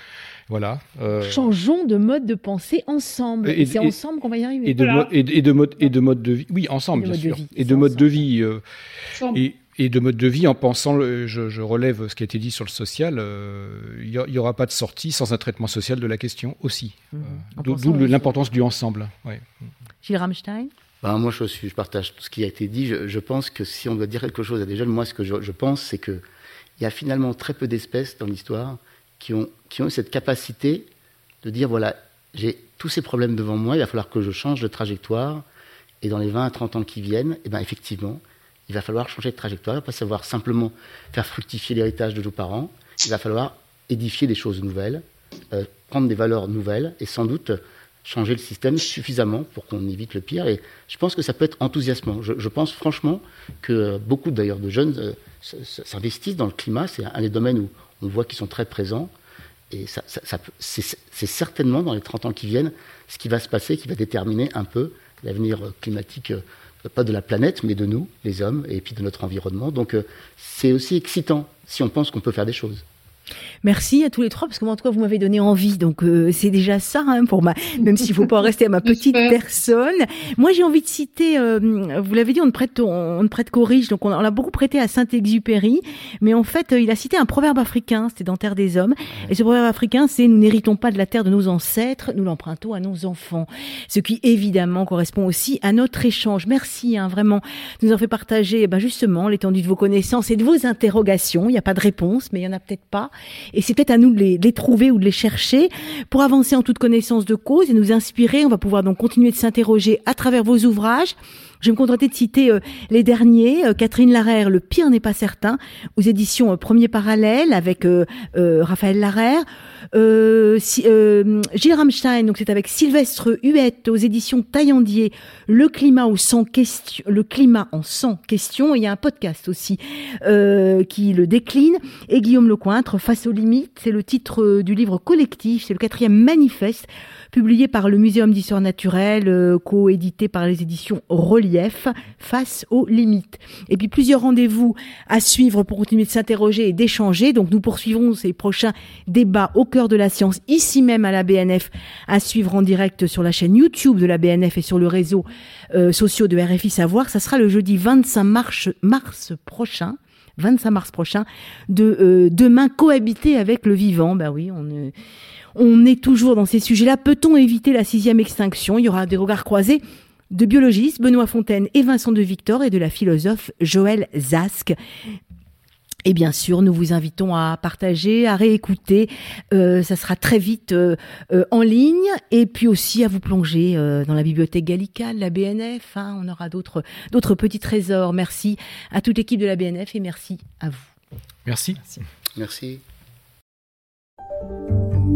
Voilà. Euh... Changeons de mode de pensée ensemble. Et, c'est ensemble qu'on va y arriver. Et de, et, de mode, et de mode de vie. Oui, ensemble, bien sûr. Et de mode de vie. Euh, et, et de mode de vie en pensant, je, relève ce qui a été dit sur le social, euh, il n'y aura pas de sortie sans un traitement social de la question aussi. Mmh. Euh, d'où l'importance du ensemble. Ouais. Gilles Rammstein ben, Moi, je, suis, je, partage tout ce qui a été dit. Je, pense que si on doit dire quelque chose à des jeunes, moi, ce que je, pense, c'est qu'il y a finalement très peu d'espèces dans l'histoire qui ont, qui ont cette capacité de dire, voilà, j'ai tous ces problèmes devant moi, il va falloir que je change de trajectoire. Et dans les 20 à 30 ans qui viennent, et eh ben, effectivement, il va falloir changer de trajectoire, pas savoir simplement faire fructifier l'héritage de nos parents. Il va falloir édifier des choses nouvelles, euh, prendre des valeurs nouvelles et sans doute changer le système suffisamment pour qu'on évite le pire. Et je pense que ça peut être enthousiasmant. Je, pense franchement que beaucoup d'ailleurs de jeunes euh, s'investissent dans le climat. C'est un des domaines où on voit qu'ils sont très présents. Et ça, c'est certainement dans les 30 ans qui viennent ce qui va se passer, qui va déterminer un peu l'avenir climatique euh, pas de la planète, mais de nous, les hommes, et puis de notre environnement. Donc euh, c'est aussi excitant si on pense qu'on peut faire des choses. Merci à tous les trois parce que moi en tout cas vous m'avez donné envie. Donc euh, c'est déjà ça hein, pour ma même s'il faut pas en rester à ma petite personne. Moi j'ai envie de citer euh, vous l'avez dit on ne prête on ne prête qu'aux riches. Donc on, l'a beaucoup prêté à Saint-Exupéry. Mais en fait euh, il a cité un proverbe africain c'était dans Terre des hommes. Et ce proverbe africain c'est nous n'héritons pas de la terre de nos ancêtres nous l'empruntons à nos enfants ce qui évidemment correspond aussi à notre échange. Merci hein, vraiment nous en fait partager ben, justement l'étendue de vos connaissances et de vos interrogations. Il n'y a pas de réponse mais il y en a peut-être pas et c'est peut-être à nous de les, trouver ou de les chercher pour avancer en toute connaissance de cause et nous inspirer. On va pouvoir donc continuer de s'interroger à travers vos ouvrages. Je vais me contenter de citer euh, les derniers. Euh, Catherine Larère, Le pire n'est pas certain, aux éditions euh, Premier Parallèle avec Raphaël Larère. Gilles Rammstein, donc c'est avec Sylvestre Huette aux éditions Taillandier, Le climat au sans question, le climat en sans question. il y a un podcast aussi qui le décline. Et Guillaume Lecointre, Face aux limites, c'est le titre du livre collectif, c'est le quatrième manifeste publié par le Muséum d'histoire naturelle, euh, coédité par les éditions Relief, face aux limites. Et puis plusieurs rendez-vous à suivre pour continuer de s'interroger et d'échanger. Donc nous poursuivrons ces prochains débats au cœur de la science, ici même à la BNF, à suivre en direct sur la chaîne YouTube de la BNF et sur le réseau euh, sociaux de RFI Savoir. Ça sera le jeudi 25 mars, mars prochain. 25 mars prochain, de euh, demain cohabiter avec le vivant. Ben oui, on, euh, on est toujours dans ces sujets-là. Peut-on éviter la sixième extinction? Il y aura des regards croisés de biologistes Benoît Fontaine et Vincent de Victor et de la philosophe Joël Zask. Et bien sûr, nous vous invitons à partager, à réécouter. Euh, ça sera très vite euh, euh, en ligne. Et puis aussi à vous plonger dans la bibliothèque gallicale, la BNF. Hein. on aura d'autres d'autres petits trésors. Merci à toute l'équipe de la BNF et merci à vous. Merci. Merci.